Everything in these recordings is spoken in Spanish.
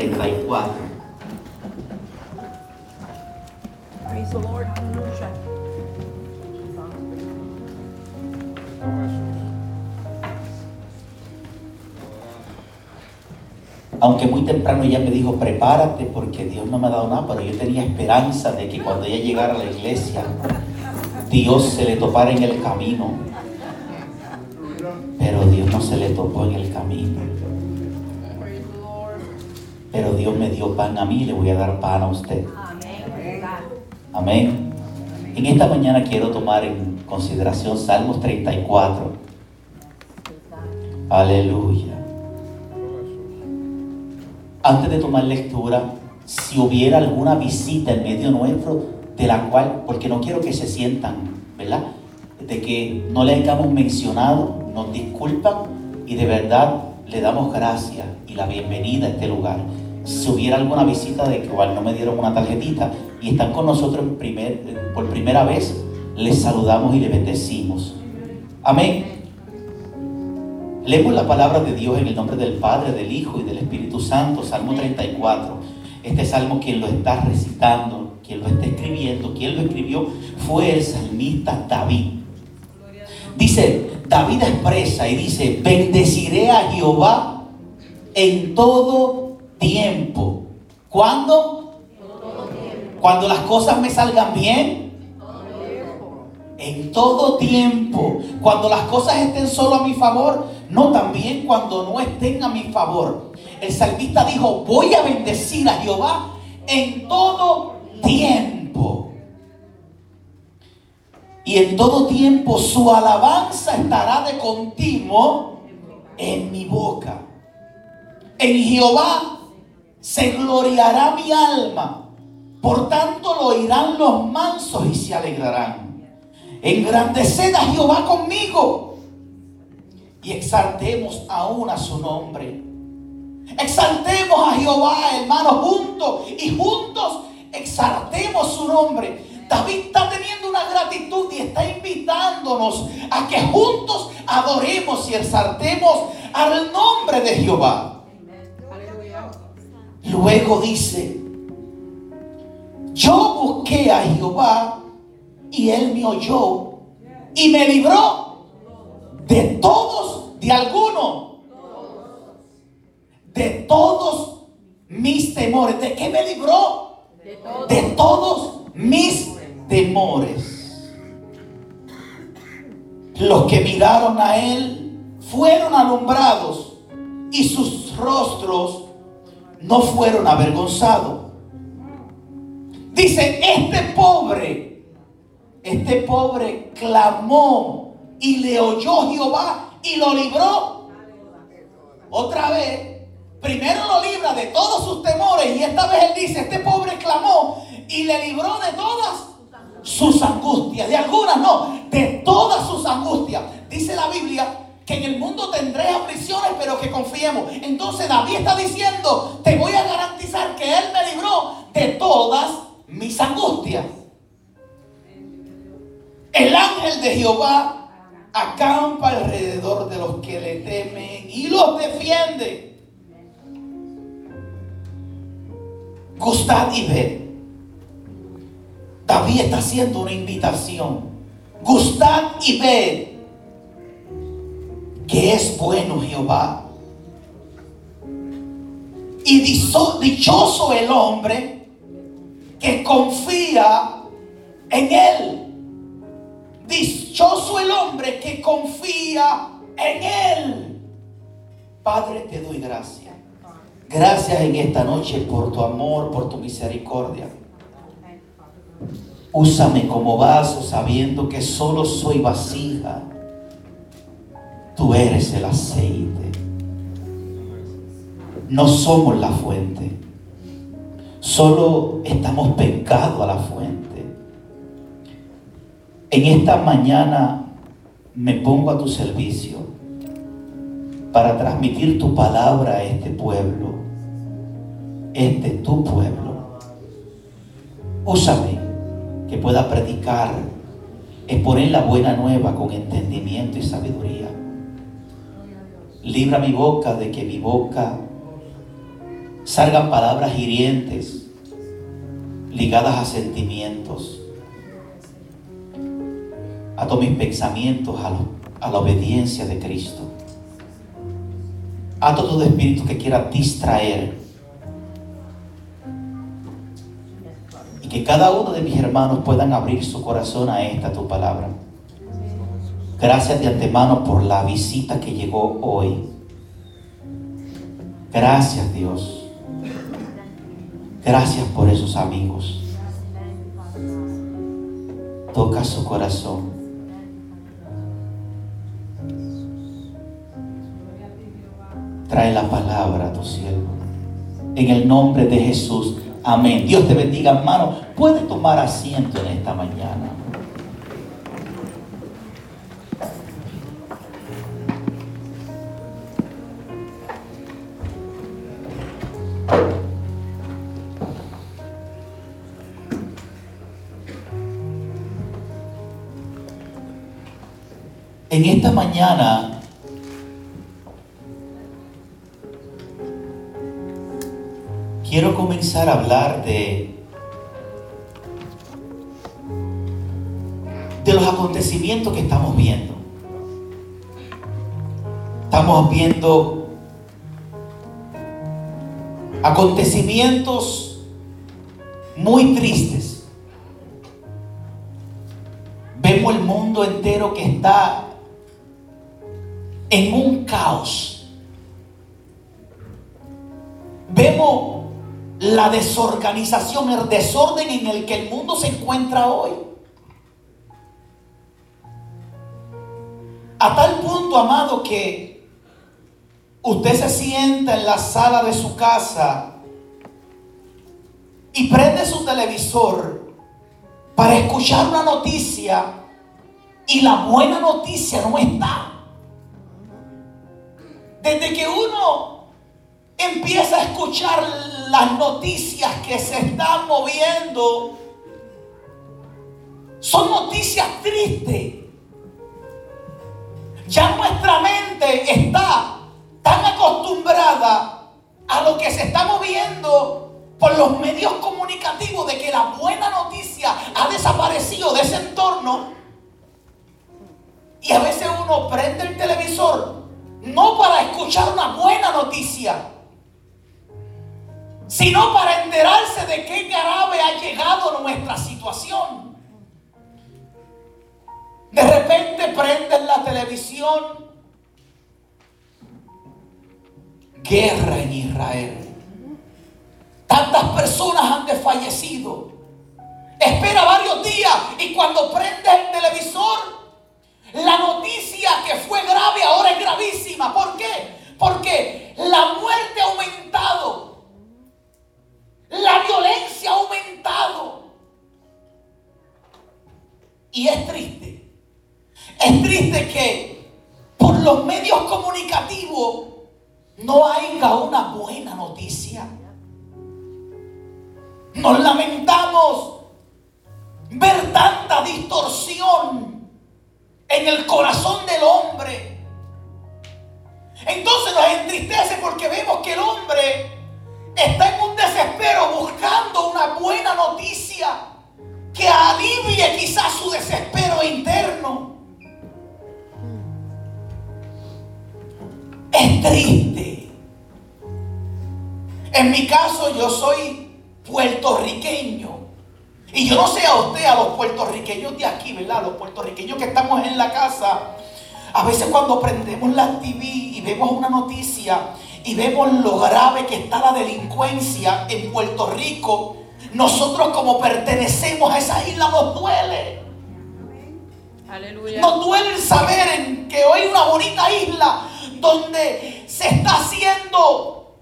34. Praise the Lord. Hallelujah. Aunque muy temprano ella me dijo, prepárate porque Dios no me ha dado nada, pero yo tenía esperanza de que cuando ella llegara a la iglesia, Dios se le topara en el camino. Pero Dios no se le topó en el camino. Pero Dios me dio pan a mí, le voy a dar pan a usted. Amén. En esta mañana quiero tomar en consideración Salmos 34. Aleluya. Antes de tomar lectura, si hubiera alguna visita en medio nuestro, de la cual, porque no quiero que se sientan, ¿verdad? De que no le hayamos mencionado, nos disculpan y de verdad le damos gracias y la bienvenida a este lugar. Si hubiera alguna visita de que igual no me dieron una tarjetita y están con nosotros primer- por primera vez, les saludamos y les bendecimos. Amén. Leemos la palabra de Dios en el nombre del Padre, del Hijo y del Espíritu Santo, Salmo 34. Este salmo quien lo está recitando, quien lo está escribiendo, quien lo escribió fue el salmista David. Dice, David expresa y dice, bendeciré a Jehová en todo tiempo. ¿Cuándo? Cuando las cosas me salgan bien. En todo tiempo. Cuando las cosas estén solo a mi favor. No también cuando no estén a mi favor. El salmista dijo, voy a bendecir a Jehová en todo tiempo. Y en todo tiempo su alabanza estará de continuo en mi boca. En Jehová se gloriará mi alma. Por tanto lo oirán los mansos y se alegrarán. Engrandeced a Jehová conmigo y exaltemos aún a su nombre. Exaltemos a Jehová, hermanos, juntos y juntos exaltemos su nombre. David está teniendo una gratitud y está invitándonos a que juntos adoremos y exaltemos al nombre de Jehová. Luego dice, yo busqué a Jehová y él me oyó y me libró de todos, de alguno, de todos mis temores. ¿De qué me libró? De todos mis temores. Los que miraron a él fueron alumbrados y sus rostros no fueron avergonzados. Dice, este pobre, este pobre clamó y le oyó Jehová y lo libró. Otra vez, primero lo libra de todos sus temores y esta vez él dice, este pobre clamó y le libró de todas sus angustias. De algunas no, de todas sus angustias. Dice la Biblia que en el mundo tendré aflicciones, pero que confiemos. Entonces David está diciendo, te voy a garantizar que Él me libró de todas mis angustias. El ángel de Jehová acampa alrededor de los que le temen y los defiende. Gustad y ved. David está haciendo una invitación. Gustad y ved que es bueno Jehová. Y dichoso el hombre que confía en él. Dichoso el hombre que confía en él. Padre, te doy gracias. Gracias en esta noche por tu amor, por tu misericordia. Úsame como vaso sabiendo que solo soy vasija. Tú eres el aceite. No somos la fuente. Solo estamos pecados a la fuente. En esta mañana me pongo a tu servicio para transmitir tu palabra a este pueblo. Este tu pueblo. Úsame que pueda predicar, exponer la buena nueva con entendimiento y sabiduría. Libra mi boca de que mi boca salgan palabras hirientes ligadas a sentimientos. Ato mis pensamientos a, a la obediencia de Cristo. Ato todo espíritu que quiera distraer. Y que cada uno de mis hermanos puedan abrir su corazón a esta tu palabra. Gracias de antemano por la visita que llegó hoy. Gracias Dios. Gracias por esos amigos. Toca su corazón. Trae la palabra a tu siervo. En el nombre de Jesús. Amén. Dios te bendiga, hermano. Puede tomar asiento en esta mañana. En esta mañana quiero comenzar a hablar de de los acontecimientos que estamos viendo. Estamos viendo acontecimientos muy tristes. Vemos el mundo entero que está en un caos. Vemos la desorganización, el desorden en el que el mundo se encuentra hoy. A tal punto, amado, que usted se sienta en la sala de su casa y prende su televisor para escuchar una noticia y la buena noticia no está. Desde que uno empieza a escuchar las noticias que se están moviendo, son noticias tristes. Ya nuestra mente está tan acostumbrada a lo que se está moviendo por los medios comunicativos de que la buena noticia ha desaparecido de ese entorno. Y a veces uno prende el televisor no para escuchar una buena noticia, sino para enterarse de qué grave ha llegado nuestra situación. De repente prenden la televisión. Guerra en Israel. Tantas personas han desfallecido. Espera varios días y cuando prende el televisor, la noticia que fue grave ahora es gravísima. ¿Por qué? Porque la muerte ha aumentado. La violencia ha aumentado. Y es triste. Es triste que por los medios comunicativos no haya una buena noticia. Nos lamentamos ver tanta distorsión en el corazón del hombre. Entonces nos entristece porque vemos que el hombre está en un desespero buscando una buena noticia que alivie quizás su desespero interno. Es triste. En mi caso yo soy puertorriqueño. Y yo no sé a usted, a los puertorriqueños de aquí, ¿verdad? Los puertorriqueños que estamos en la casa. A veces cuando prendemos la TV y vemos una noticia y vemos lo grave que está la delincuencia en Puerto Rico, nosotros como pertenecemos a esa isla nos duele. Aleluya. Nos duele el saber en que hoy una bonita isla donde se está haciendo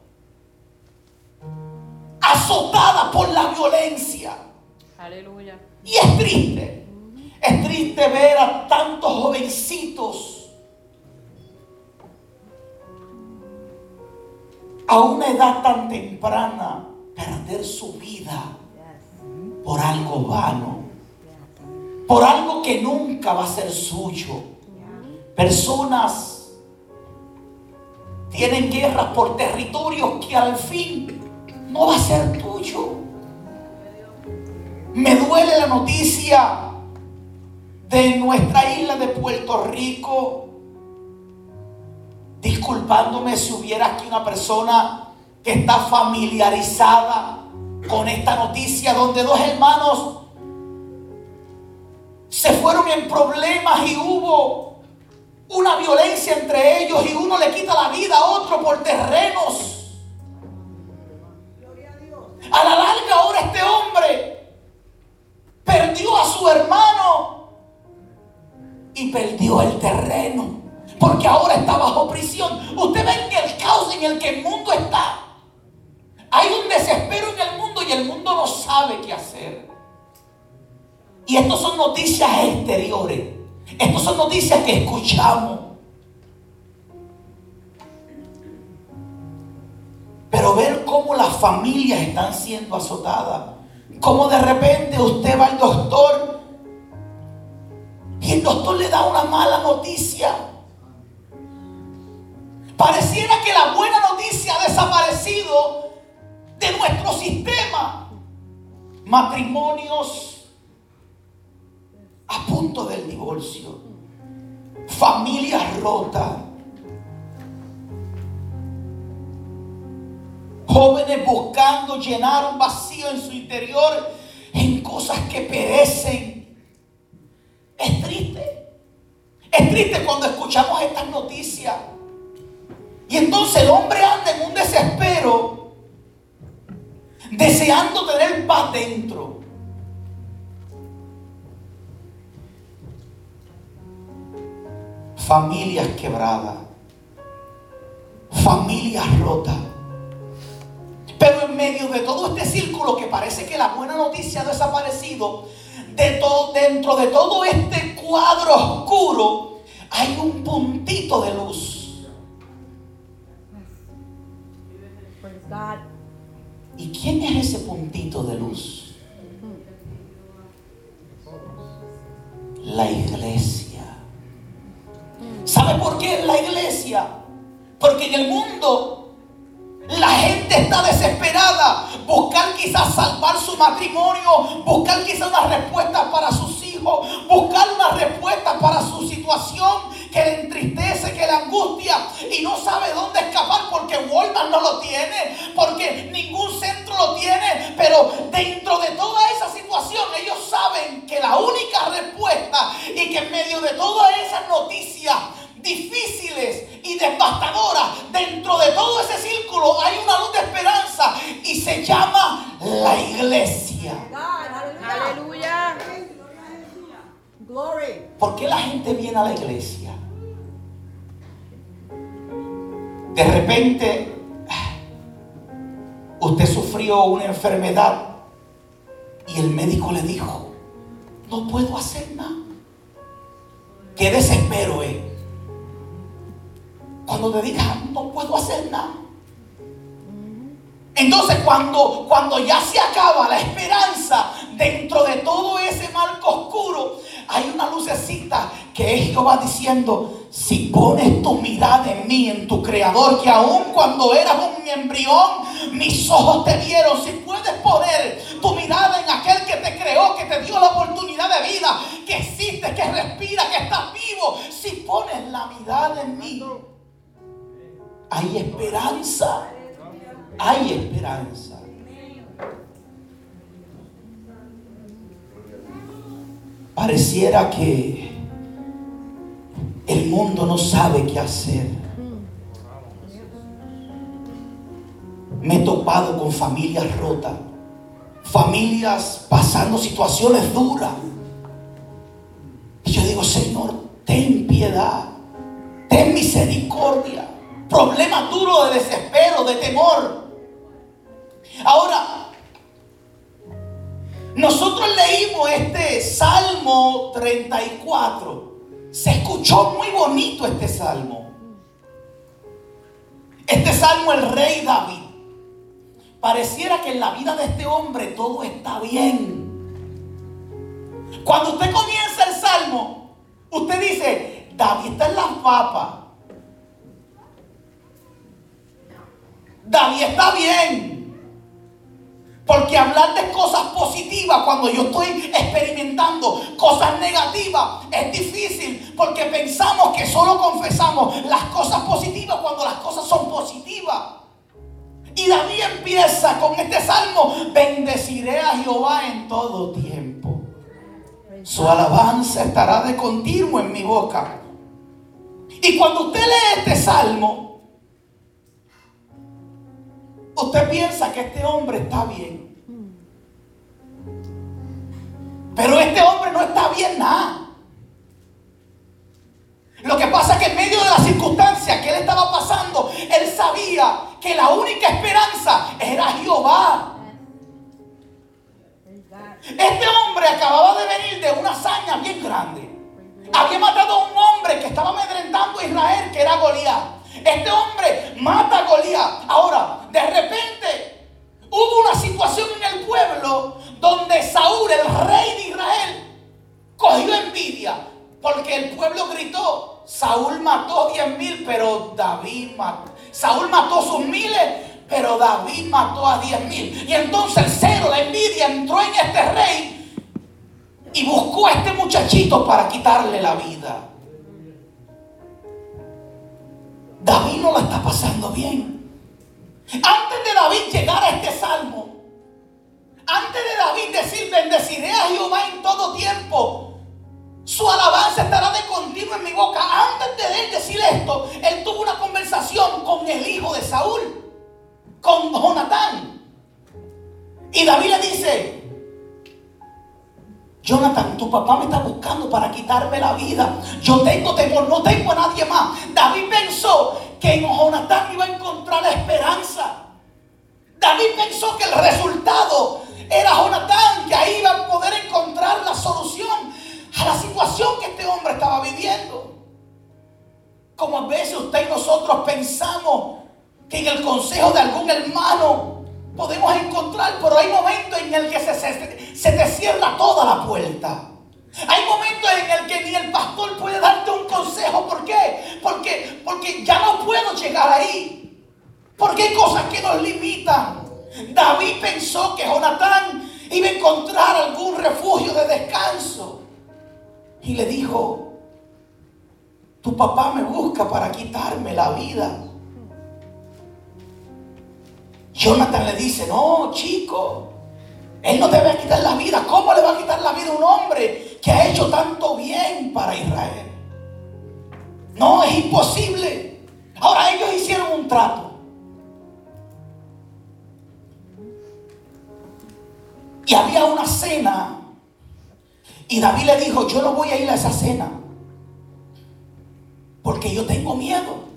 azotada por la violencia. Aleluya. Y es triste. Es triste ver a tantos jovencitos a una edad tan temprana perder su vida por algo vano, por algo que nunca va a ser suyo. Personas tienen guerras por territorios que al fin no va a ser tuyo. Me duele la noticia de nuestra isla de Puerto Rico. Disculpándome si hubiera aquí una persona que está familiarizada con esta noticia donde dos hermanos se fueron en problemas y hubo una violencia entre ellos y uno le quita la vida a otro por terrenos. A la larga ahora este hombre perdió a su hermano y perdió el terreno. Porque ahora está bajo prisión. Usted ve en el caos en el que el mundo está. Hay un desespero en el mundo y el mundo no sabe qué hacer. Y estas son noticias exteriores. Estas son noticias que escuchamos. Pero ver cómo las familias están siendo azotadas. Cómo de repente usted va al doctor y el doctor le da una mala noticia. Pareciera que la buena noticia ha desaparecido de nuestro sistema. Matrimonios a punto del divorcio. Familias rotas Jóvenes buscando llenar un vacío en su interior en cosas que perecen. Es triste. Es triste cuando escuchamos estas noticias. Y entonces el hombre anda en un desespero, deseando tener paz dentro. Familias quebradas, familias rotas. Pero en medio de todo este círculo que parece que la buena noticia ha desaparecido, de todo, dentro de todo este cuadro oscuro hay un puntito de luz. ¿Y quién es ese puntito de luz? La iglesia. ¿Sabe por qué la iglesia? Porque en el mundo la gente está desesperada. Buscar quizás salvar su matrimonio. Buscar quizás una respuesta para sus hijos. Buscar una respuesta para su situación que le entristece, que le angustia. Y no sabe dónde escapar porque Walmart no lo tiene. Porque ningún centro lo tiene. Pero dentro de toda esa situación ellos saben que la única respuesta y que en medio de todas esas noticias difíciles y devastadoras, dentro de todo ese círculo hay una luz de esperanza y se llama la iglesia. Aleluya. ¿Por qué la gente viene a la iglesia? De repente, usted sufrió una enfermedad y el médico le dijo, no puedo hacer nada. Qué desespero es. Eh. Cuando te digas, no puedo hacer nada. Entonces cuando, cuando ya se acaba la esperanza dentro de todo ese marco oscuro, hay una lucecita que es Jehová diciendo, si pones tu mirada en mí, en tu creador, que aun cuando eras un embrión, mis ojos te vieron, si puedes poner tu mirada en aquel que te creó, que te dio la oportunidad de vida, que existe, que respira, que estás vivo, si pones la mirada en mí, hay esperanza. Hay esperanza. Pareciera que el mundo no sabe qué hacer. Me he topado con familias rotas, familias pasando situaciones duras. Y yo digo, Señor, ten piedad, ten misericordia problemas duros de desespero, de temor. Ahora, nosotros leímos este Salmo 34. Se escuchó muy bonito este salmo. Este salmo el rey David. Pareciera que en la vida de este hombre todo está bien. Cuando usted comienza el salmo, usted dice, David está en las papas. David está bien. Porque hablar de cosas positivas cuando yo estoy experimentando cosas negativas es difícil porque pensamos que solo confesamos las cosas positivas cuando las cosas son positivas. Y David empieza con este salmo, bendeciré a Jehová en todo tiempo. Su alabanza estará de continuo en mi boca. Y cuando usted lee este salmo, usted piensa que este hombre está bien. Pero este hombre no está bien nada. Lo que pasa es que en medio de las circunstancias que él estaba pasando, él sabía que la única esperanza era Jehová. Este hombre acababa de venir de una hazaña bien grande. Había matado a un hombre que estaba amedrentando a Israel, que era Goliat. Este hombre mata a Goliat. Ahora, de repente, hubo una situación en el pueblo donde Saúl, el rey de Israel, cogió envidia. Porque el pueblo gritó, Saúl mató diez mil, pero David mató. Saúl mató sus miles, pero David mató a diez mil. Y entonces el cero, la envidia entró en este rey y buscó a este muchachito para quitarle la vida. David no la está pasando bien. Antes de David llegar a este salmo, antes de David decir, bendeciré a Jehová en todo tiempo, su alabanza estará de continuo en mi boca. Antes de él decir esto, él tuvo una conversación con el hijo de Saúl, con Jonatán. Y David le dice, Jonathan, tu papá me está buscando para quitarme la vida. Yo tengo temor, no tengo a nadie más. David pensó que en Jonathan iba a encontrar la esperanza. David pensó que el resultado era Jonathan, que ahí iba a poder encontrar la solución a la situación que este hombre estaba viviendo. Como a veces usted y nosotros pensamos que en el consejo de algún hermano podemos encontrar, pero hay momentos en el que se, se, se te cierra toda la puerta. Hay momentos en el que ni el pastor puede darte un consejo. ¿Por qué? Porque, porque ya no puedo llegar ahí. Porque hay cosas que nos limitan. David pensó que Jonatán iba a encontrar algún refugio de descanso. Y le dijo, tu papá me busca para quitarme la vida. Jonathan le dice, no, chico, él no te va a quitar la vida. ¿Cómo le va a quitar la vida a un hombre que ha hecho tanto bien para Israel? No, es imposible. Ahora ellos hicieron un trato. Y había una cena. Y David le dijo, yo no voy a ir a esa cena. Porque yo tengo miedo.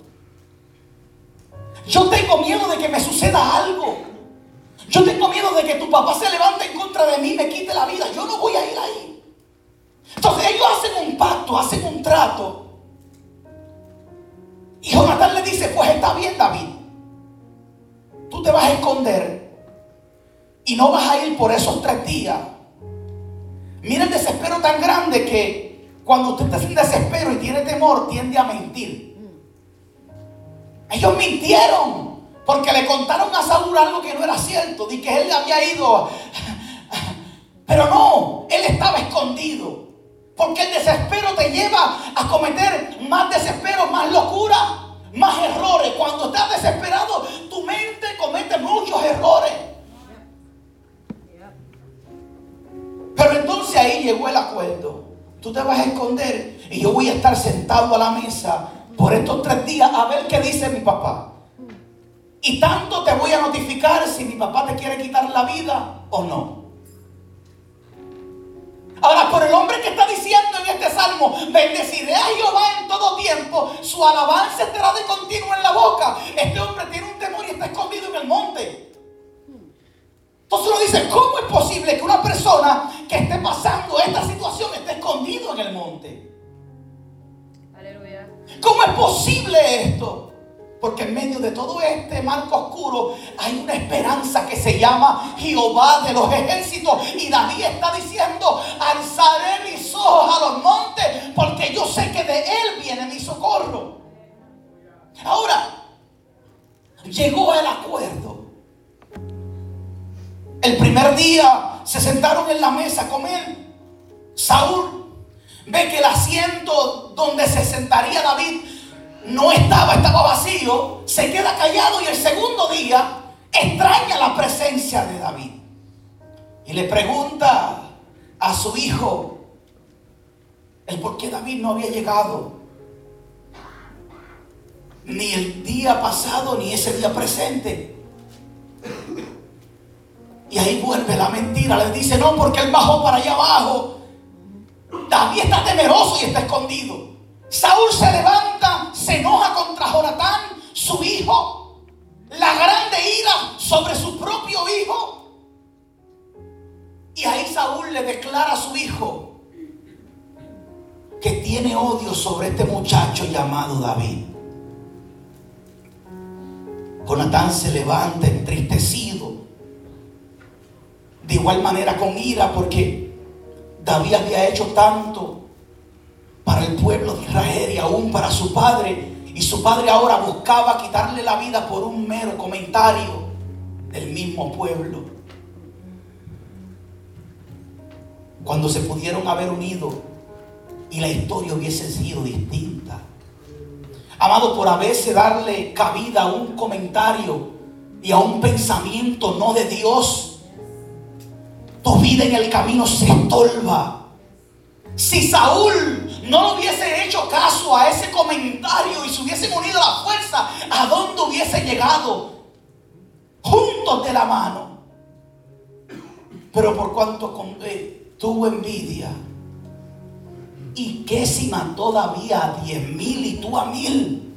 Yo tengo miedo de que me suceda algo. Yo tengo miedo de que tu papá se levante en contra de mí y me quite la vida. Yo no voy a ir ahí. Entonces ellos hacen un pacto, hacen un trato. Y Jonathan le dice, pues está bien David. Tú te vas a esconder y no vas a ir por esos tres días. Mira el desespero tan grande que cuando usted está sin desespero y tiene temor, tiende a mentir. Ellos mintieron porque le contaron a Saúl algo que no era cierto, de que él había ido. Pero no, él estaba escondido. Porque el desespero te lleva a cometer más desespero, más locura, más errores. Cuando estás desesperado, tu mente comete muchos errores. Pero entonces ahí llegó el acuerdo. Tú te vas a esconder y yo voy a estar sentado a la mesa por estos tres días a ver qué dice mi papá. Y tanto te voy a notificar si mi papá te quiere quitar la vida o no. Ahora, por el hombre que está diciendo en este salmo, bendeciré a Jehová en todo tiempo, su alabanza estará de continuo en la boca. Este hombre tiene un temor y está escondido en el monte. Entonces uno dice, ¿cómo es posible que una persona que esté pasando esta situación esté escondido en el monte? ¿Cómo es posible esto? Porque en medio de todo este marco oscuro hay una esperanza que se llama Jehová de los ejércitos. Y David está diciendo, alzaré mis ojos a los montes porque yo sé que de él viene mi socorro. Ahora, llegó el acuerdo. El primer día se sentaron en la mesa a comer. Saúl ve que el asiento donde se sentaría David no estaba, estaba vacío. Se queda callado y el segundo día extraña la presencia de David. Y le pregunta a su hijo el por qué David no había llegado. Ni el día pasado, ni ese día presente. Y ahí vuelve la mentira. Le dice, no, porque él bajó para allá abajo. David está temeroso y está escondido. Saúl se levanta, se enoja contra Jonatán, su hijo. La grande ira sobre su propio hijo. Y ahí Saúl le declara a su hijo que tiene odio sobre este muchacho llamado David. Jonatán se levanta entristecido. De igual manera con ira porque David había hecho tanto para el pueblo de Israel y aún para su padre. Y su padre ahora buscaba quitarle la vida por un mero comentario del mismo pueblo. cuando se pudieron haber unido y la historia hubiese sido distinta. Amado, por a veces darle cabida a un comentario y a un pensamiento no de Dios, tu vida en el camino se estorba. Si Saúl no hubiese hecho caso a ese comentario y se hubiesen unido a la fuerza, ¿a dónde hubiese llegado? Juntos de la mano. Pero por cuanto tuvo envidia. ¿Y qué si mató David a diez mil y tú a mil?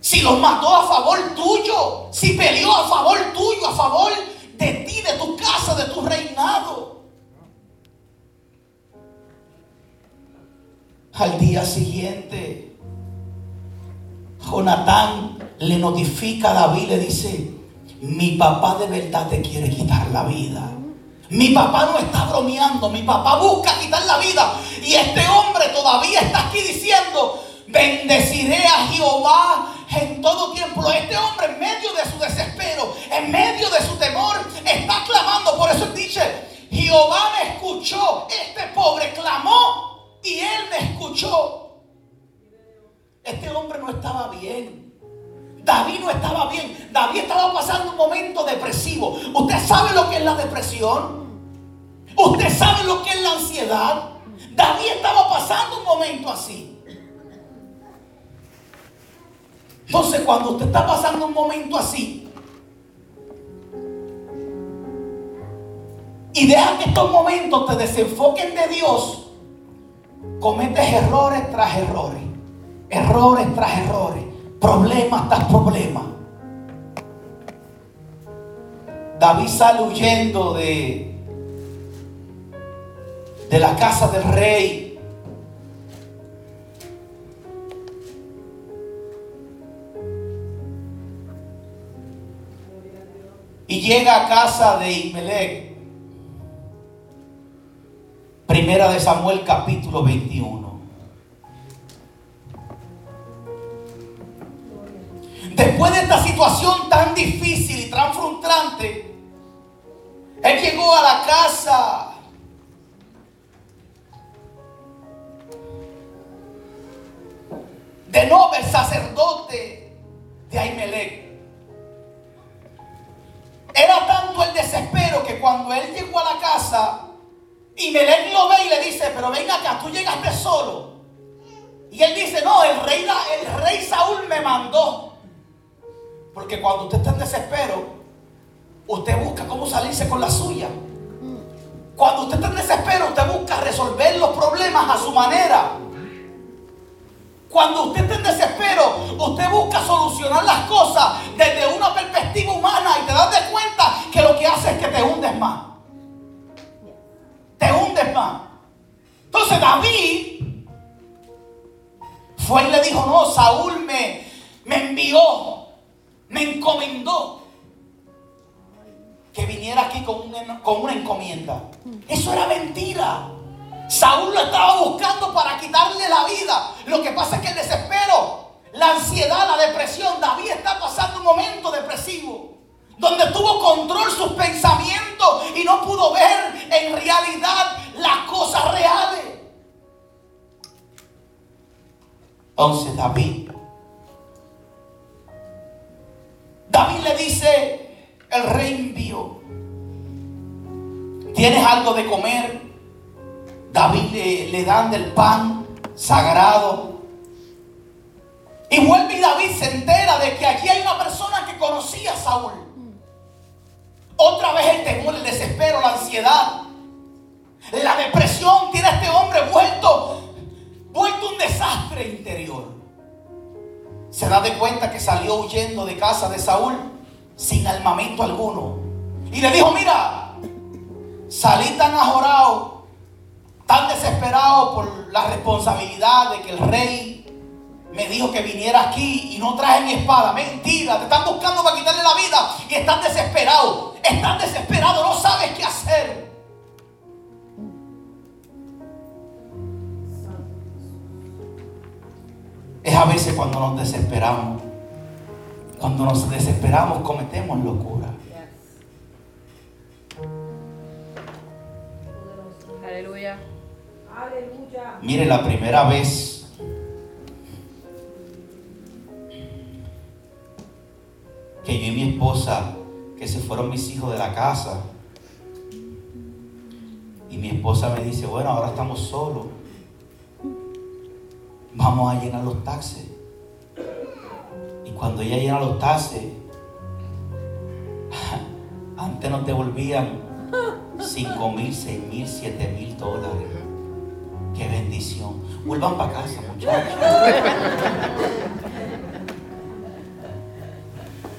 Si los mató a favor tuyo, si peleó a favor tuyo, a favor de ti, de tu casa, de tu reinado. Al día siguiente, Jonatán le notifica a David, le dice, mi papá de verdad te quiere quitar la vida. Mi papá no está bromeando, mi papá busca quitar la vida. Y este hombre todavía está aquí diciendo, bendeciré a Jehová en todo tiempo. Este hombre en medio de su desespero, en medio de su temor, está clamando. Por eso dice, Jehová me escuchó. Este pobre clamó y él me escuchó. Este hombre no estaba bien. David no estaba bien. David estaba pasando un momento depresivo. ¿Usted sabe lo que es la depresión? ¿Usted sabe lo que es la ansiedad? David estaba pasando un momento así. Entonces, cuando usted está pasando un momento así, y deja que estos momentos te desenfoquen de Dios, cometes errores tras errores, errores tras errores, problemas tras problemas. David sale huyendo de de la casa del rey. Y llega a casa de Imelec. Primera de Samuel capítulo 21. Después de esta situación tan difícil y tan frustrante, él llegó a la casa de no el sacerdote de Ahimelech. Desespero que cuando él llegó a la casa, Imelec lo ve y le dice, pero venga acá, tú llegaste solo. Y él dice, no, el rey, el rey Saúl me mandó. Porque cuando usted está en desespero, usted busca cómo salirse con la suya. Cuando usted está en desespero, usted busca resolver los problemas a su manera. Cuando usted está en desespero, usted busca solucionar las cosas desde una perspectiva humana y te das de cuenta que lo que hace es que te hundes más. Te hundes más. Entonces David fue y le dijo, no, Saúl me, me envió, me encomendó que viniera aquí con con una encomienda. Eso era mentira. Saúl lo estaba buscando para quitarle la vida. Lo que pasa es que el desespero, la ansiedad, la depresión, David está pasando un momento depresivo. donde tuvo control sus pensamientos y no pudo ver en realidad las cosas reales. Entonces David, David le dice, el rey envió, ¿tienes algo de comer? David le, le dan del pan sagrado. Y vuelve y David se entera de que aquí hay una persona que conocía a Saúl. Otra vez el temor, el desespero, la ansiedad, la depresión tiene a este hombre vuelto, vuelto un desastre interior. Se da de cuenta que salió huyendo de casa de Saúl sin armamento alguno. Y le dijo, mira, salí tan ajorado, tan desesperado por la responsabilidad de que el rey me dijo que viniera aquí y no traje mi espada. Mentira, te están buscando para quitarle la vida y están desesperados. Están desesperados, no sabes qué hacer. Es a veces cuando nos desesperamos. Cuando nos desesperamos cometemos locura. Mire, la primera vez que yo y mi esposa, que se fueron mis hijos de la casa, y mi esposa me dice, bueno, ahora estamos solos, vamos a llenar los taxes. Y cuando ella llena los taxes, antes nos devolvían 5 mil, 6 mil, 7 mil dólares. Qué bendición. Vuelvan para casa, muchachos.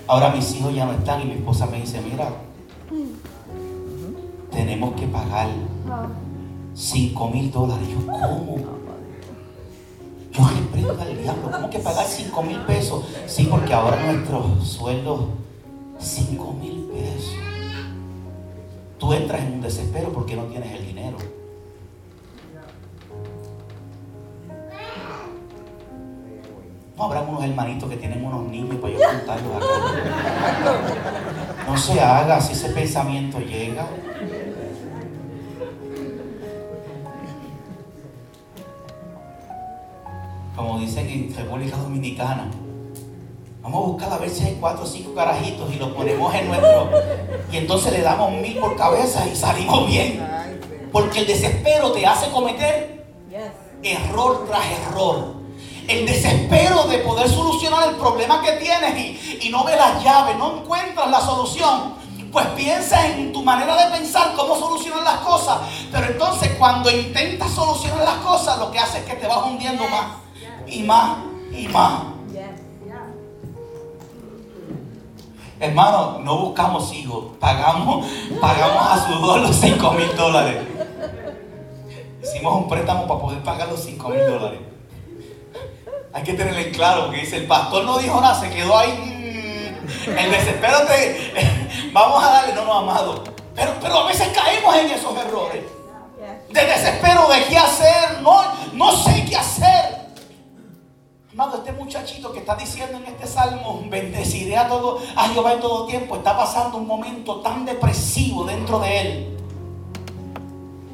Ahora mis hijos ya no están y mi esposa me dice, mira, tenemos que pagar 5 mil dólares. Yo, ¿cómo? Yo reprendo al diablo. ¿Cómo que pagar 5 mil pesos? Sí, porque ahora nuestro sueldo 5 mil pesos. Tú entras en un desespero porque no tienes el dinero. No habrá unos hermanitos que tienen unos niños para yo contarlos acá. No se haga si ese pensamiento llega. Como dicen en República Dominicana. Vamos a buscar a ver si hay cuatro o cinco carajitos y los ponemos en nuestro. Y entonces le damos mil por cabeza y salimos bien. Porque el desespero te hace cometer error tras error. El desespero de poder solucionar el problema que tienes y, y no ves las llaves, no encuentras la solución. Pues piensa en tu manera de pensar cómo solucionar las cosas. Pero entonces cuando intentas solucionar las cosas, lo que hace es que te vas hundiendo más y más y más. Hermano, no buscamos hijos, pagamos, pagamos a sudor los 5 mil dólares. Hicimos un préstamo para poder pagar los 5 mil dólares. Hay que tenerlo en claro, porque dice, el pastor no dijo nada, se quedó ahí. mm, el desespero te... Vamos a darle, no, no, amado. Pero, pero a veces caemos en esos errores. De desespero, de qué hacer, no, no sé qué hacer. Amado, este muchachito que está diciendo en este salmo, bendeciré a todo, a Jehová en todo tiempo, está pasando un momento tan depresivo dentro de él.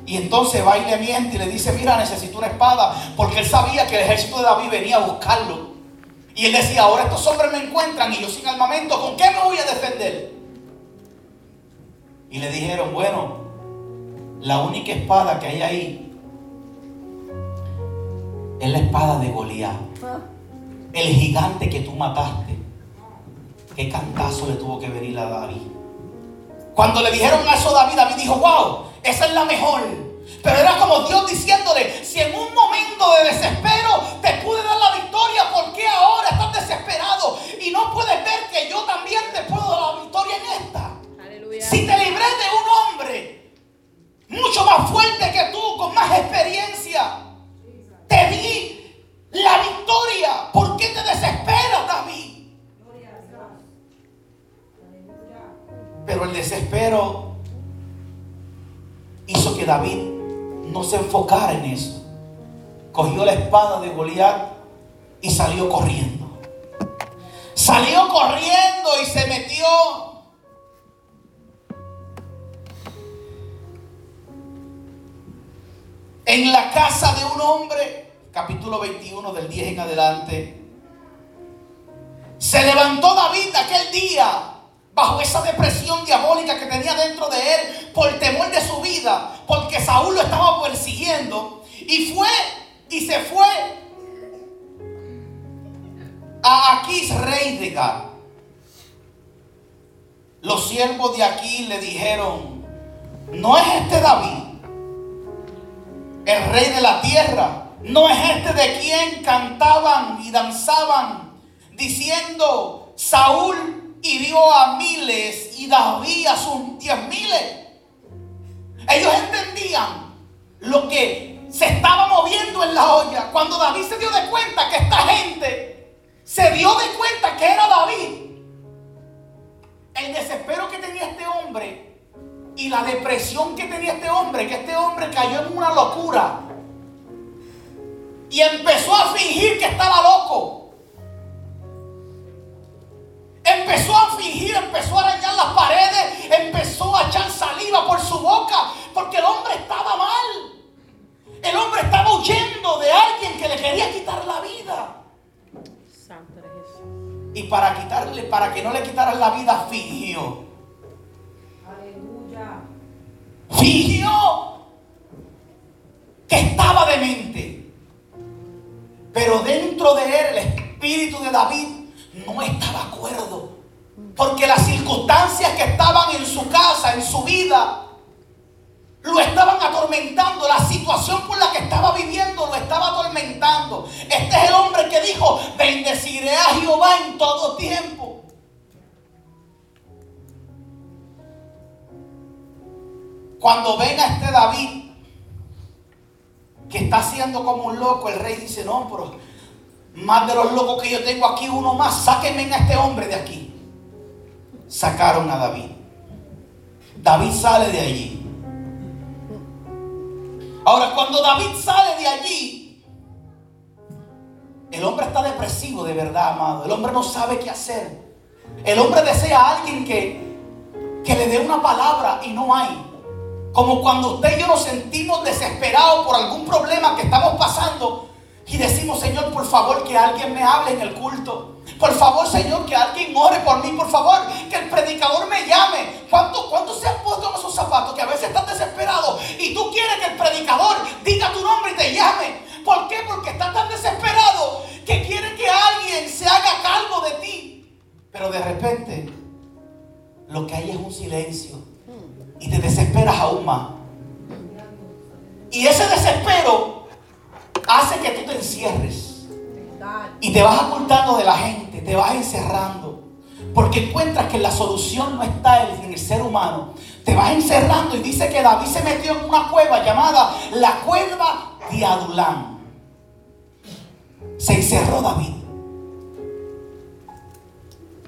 Y entonces va y le miente y le dice, mira, necesito una espada, porque él sabía que el ejército de David venía a buscarlo. Y él decía, ahora estos hombres me encuentran y yo sin armamento, ¿con qué me voy a defender? Y le dijeron, bueno, la única espada que hay ahí es la espada de Goliat. El gigante que tú mataste. Qué cantazo le tuvo que venir a David. Cuando le dijeron eso a David, David dijo, wow, esa es la mejor. Pero era como Dios diciéndole, si en un momento de desespero te pude dar la victoria, ¿por qué ahora estás desesperado? Y no puedes ver que yo también te puedo dar la victoria en esta. Aleluya. Si te libré de un hombre mucho más fuerte que tú, con más experiencia, te di la victoria. ¿Por qué te desesperas, David? Pero el desespero hizo que David no se enfocara en eso. Cogió la espada de Goliat y salió corriendo. Salió corriendo y se metió. En la casa de un hombre, capítulo 21 del 10 en adelante, se levantó David aquel día bajo esa depresión diabólica que tenía dentro de él por temor de su vida, porque Saúl lo estaba persiguiendo. Y fue y se fue a Aquís, rey de Gad. Los siervos de aquí le dijeron, no es este David, el rey de la tierra, no es este de quien cantaban y danzaban, diciendo, Saúl hirió a miles y David a sus diez miles. Ellos entendían lo que se estaba moviendo en la olla. Cuando David se dio de cuenta que esta gente se dio de cuenta que era David, el desespero que tenía este hombre y la depresión que tenía este hombre, que este hombre cayó en una locura y empezó a fingir que estaba loco. Empezó a fingir, empezó a arañar las paredes, empezó a echar saliva por su boca, porque el hombre estaba mal. El hombre estaba huyendo de alguien que le quería quitar la vida. Y para quitarle, para que no le quitaran la vida, fingió. Aleluya. Fingió que estaba demente. Pero dentro de él, el espíritu de David no estaba acuerdo. Porque las circunstancias que estaban en su casa, en su vida, lo estaban atormentando. La situación por la que estaba viviendo lo estaba atormentando. Este es el hombre que dijo, bendeciré a Jehová en todo tiempo. Cuando ven a este David, que está haciendo como un loco, el rey dice, no, pero más de los locos que yo tengo aquí, uno más, sáquenme a este hombre de aquí. Sacaron a David. David sale de allí. Ahora, cuando David sale de allí, el hombre está depresivo de verdad, amado. El hombre no sabe qué hacer. El hombre desea a alguien que, que le dé una palabra y no hay. Como cuando usted y yo nos sentimos desesperados por algún problema que estamos pasando y decimos, Señor, por favor, que alguien me hable en el culto. Por favor, Señor, que alguien ore por mí. Por favor, que el predicador me llame. ¿Cuántos cuánto se han puesto en esos zapatos que a veces están desesperados y tú quieres que el predicador diga tu nombre y te llame? ¿Por qué? Porque estás tan desesperado que quiere que alguien se haga cargo de ti. Pero de repente, lo que hay es un silencio y te desesperas aún más. Y ese desespero hace que tú te encierres. Y te vas ocultando de la gente, te vas encerrando. Porque encuentras que la solución no está en el ser humano. Te vas encerrando y dice que David se metió en una cueva llamada la cueva de Adulán. Se encerró David.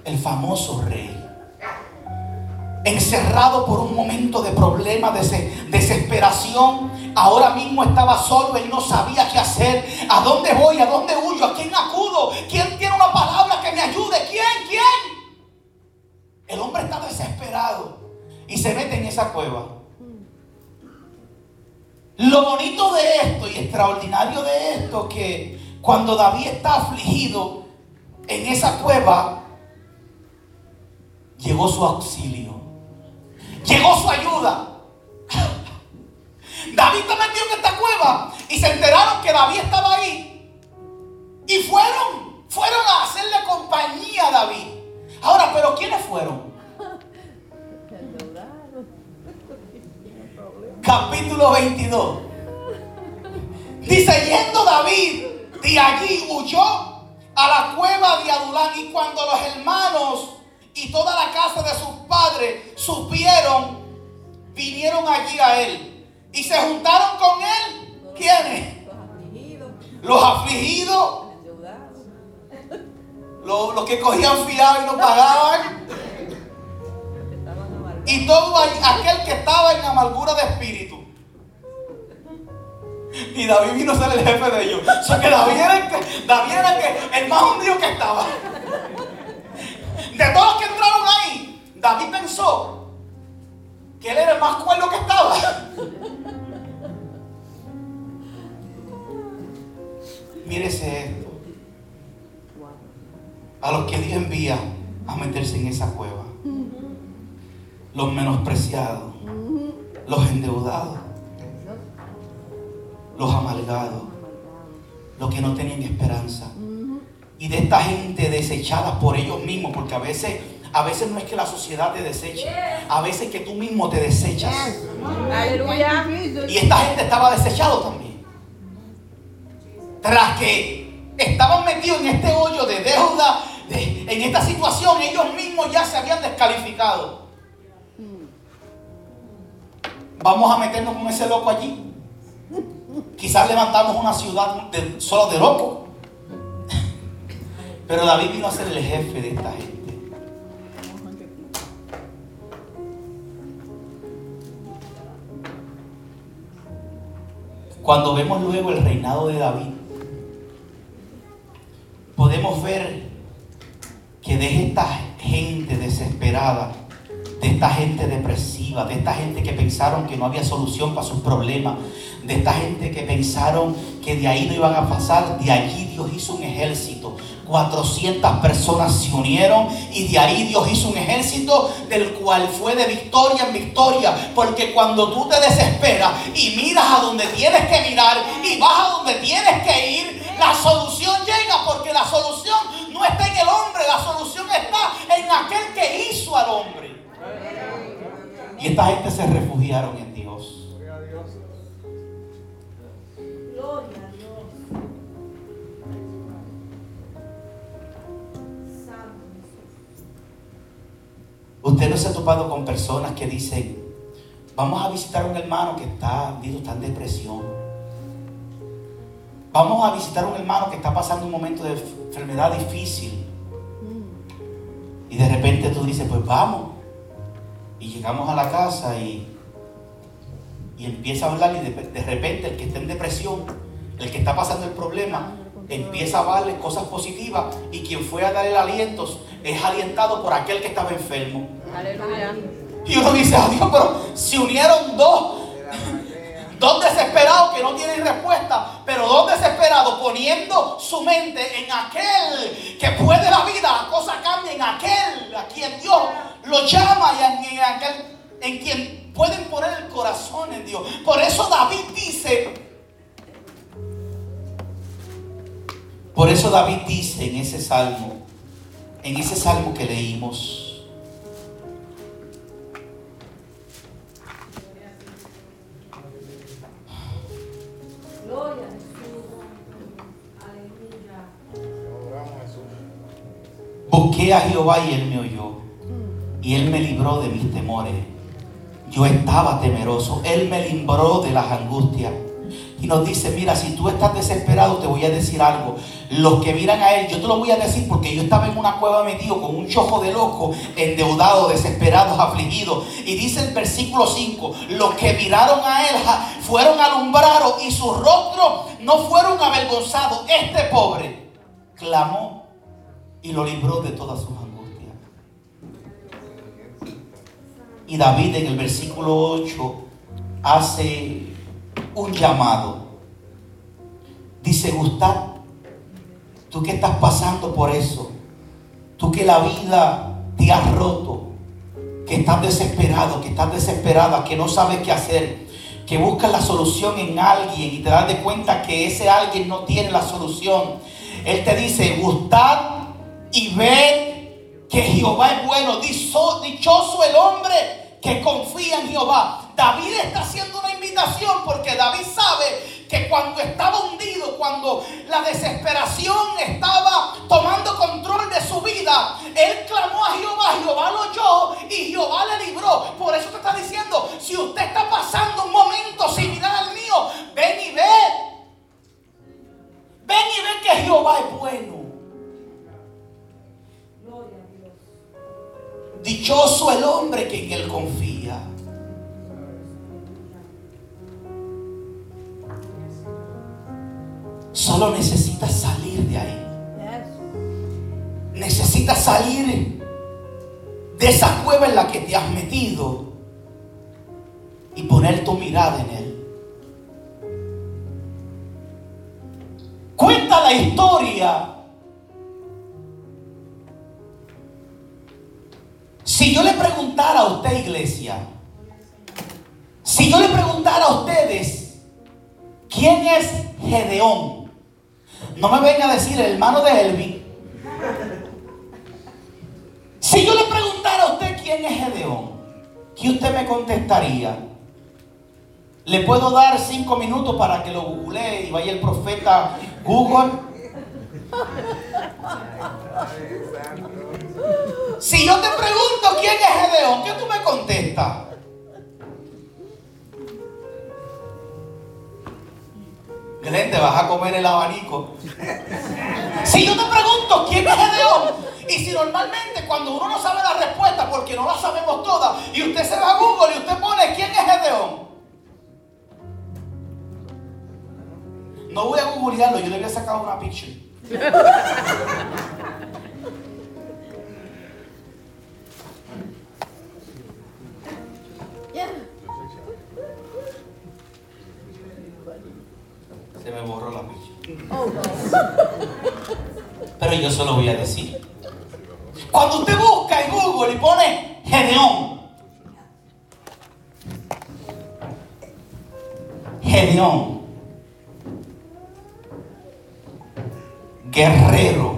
El famoso rey encerrado por un momento de problema, de desesperación. Ahora mismo estaba solo, él no sabía qué hacer. ¿A dónde voy? ¿A dónde huyo? ¿A quién acudo? ¿Quién tiene una palabra que me ayude? ¿Quién? ¿Quién? El hombre está desesperado y se mete en esa cueva. Lo bonito de esto y extraordinario de esto que cuando David está afligido en esa cueva, llegó su auxilio. Llegó su ayuda. David está metido en esta cueva y se enteraron que David estaba ahí. Y fueron, fueron a hacerle compañía a David. Ahora, pero ¿quiénes fueron? Capítulo 22. Dice, yendo David de allí huyó a la cueva de Adulán y cuando los hermanos y toda la casa de sus padres supieron, vinieron allí a él. Y se juntaron con él. ¿Quiénes? Los afligidos. Los, que cogían fiado y no pagaban. Y todo aquel que estaba en amargura de espíritu. Y David vino a ser el jefe de ellos. O sea que David era el, el más hundido que estaba. De todos los que entraron ahí, David pensó que él era más cuerdo que estaba. confiérese esto. A los que Dios envía a meterse en esa cueva. Los menospreciados. Los endeudados. Los amargados. Los que no tenían esperanza. Y de esta gente desechada por ellos mismos. Porque a veces, a veces no es que la sociedad te deseche. A veces es que tú mismo te desechas. Aleluya. Y esta gente estaba desechado también. Tras que estaban metidos en este hoyo de deuda, de- en esta situación, ellos mismos ya se habían descalificado. Vamos a meternos con ese loco allí. Quizás levantamos una ciudad de- solo de locos. Pero David vino a ser el jefe de esta gente. Cuando vemos luego el reinado de David, podemos ver que de esta gente desesperada, de esta gente depresiva, de esta gente que pensaron que no había solución para sus problemas, de esta gente que pensaron que de ahí no iban a pasar, de allí Dios hizo un ejército. 400 personas se unieron y de ahí Dios hizo un ejército del cual fue de victoria en victoria. Porque cuando tú te desesperas y miras a donde tienes que mirar y vas a donde tienes que ir, la solución llega porque la solución no está en el hombre, la solución está en aquel que hizo al hombre. Y esta gente se refugiaron en Dios. Gloria a Dios. Usted no se ha topado con personas que dicen, vamos a visitar a un hermano que está, digo, está en depresión. Vamos a visitar a un hermano que está pasando un momento de enfermedad difícil. Y de repente tú dices, pues vamos. Y llegamos a la casa y, y empieza a hablar y de, de repente el que está en depresión, el que está pasando el problema, empieza a darle cosas positivas y quien fue a dar el aliento es alientado por aquel que estaba enfermo. Aleluya. Y uno dice, adiós, pero se unieron dos. Dos desesperados que no tienen respuesta, pero dos desesperados poniendo su mente en aquel que puede la vida, la cosa cambia en aquel a quien Dios lo llama y en aquel en quien pueden poner el corazón en Dios. Por eso David dice, por eso David dice en ese salmo, en ese salmo que leímos, Busqué a Jehová y él me oyó. Y él me libró de mis temores. Yo estaba temeroso. Él me libró de las angustias. Y nos dice, mira, si tú estás desesperado, te voy a decir algo. Los que miran a él, yo te lo voy a decir porque yo estaba en una cueva metido con un chojo de locos, endeudados, desesperados, afligidos. Y dice el versículo 5, los que miraron a él fueron alumbrados y sus rostros no fueron avergonzados. Este pobre clamó y lo libró de todas sus angustias. Y David en el versículo 8 hace un llamado. Dice, Gustavo, tú que estás pasando por eso, tú que la vida te ha roto, que estás desesperado, que estás desesperada, que no sabes qué hacer, que buscas la solución en alguien y te das de cuenta que ese alguien no tiene la solución. Él te dice, gustad y ved que Jehová es bueno. Dicho- Dichoso el hombre que confía en Jehová. David está haciendo una invitación porque David sabe que cuando estaba hundido, cuando la desesperación estaba tomando control de su vida, él clamó a Jehová, Jehová lo oyó y Jehová le libró. Por eso te está diciendo, si usted está pasando un momento similar al mío, ven y ve. Ven y ve que Jehová es bueno. Dichoso el hombre que en él confía. Solo necesitas salir de ahí. Necesitas salir de esa cueva en la que te has metido y poner tu mirada en él. Cuenta la historia, si yo le preguntara a usted, iglesia, si yo le preguntara a ustedes, ¿quién es Gedeón? No me venga a decir el hermano de Elvin. Si yo le preguntara a usted quién es Gedeón, ¿qué usted me contestaría? Le puedo dar cinco minutos para que lo googlee y vaya el profeta Google. Si yo te pregunto quién es Gedeón, ¿qué tú me contestas? Glenn, te vas a comer el abanico. Si yo te pregunto quién es Gedeón, y si normalmente cuando uno no sabe la respuesta, porque no la sabemos todas, y usted se va a Google y usted pone quién es Gedeón, no voy a googlearlo, yo le voy a sacar una picture. Se me borró la picture. Pero yo se lo voy a decir. Cuando usted busca en Google y pone Gedeón. Gedeón. Guerrero.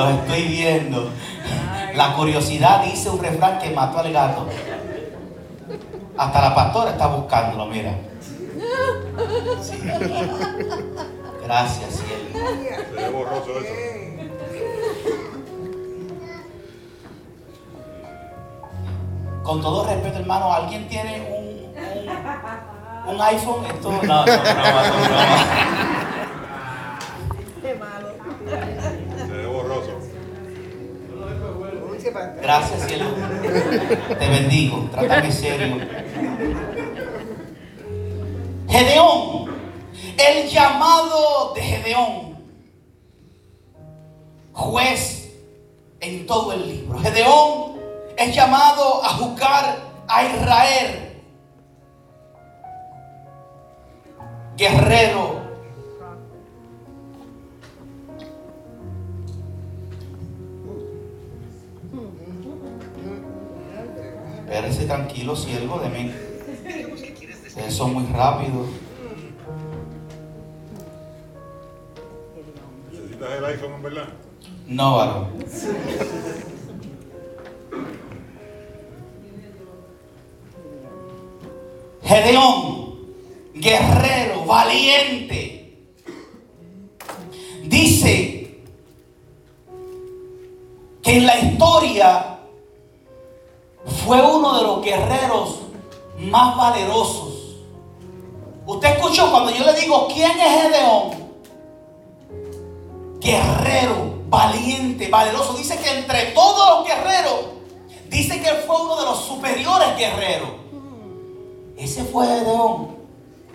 Los estoy viendo. La curiosidad dice un refrán que mató al gato. Hasta la pastora está buscándolo, mira. Sí. Gracias, cielo. Se ve borroso eso. Con todo respeto, hermano, ¿alguien tiene un, un, un iPhone? Esto no, no, broma, no, broma. Qué Te bendigo. Trátame serio. Escuchó cuando yo le digo, ¿quién es Gedeón? guerrero, valiente, valeroso. Dice que entre todos los guerreros, dice que fue uno de los superiores guerreros. Ese fue Gedeón.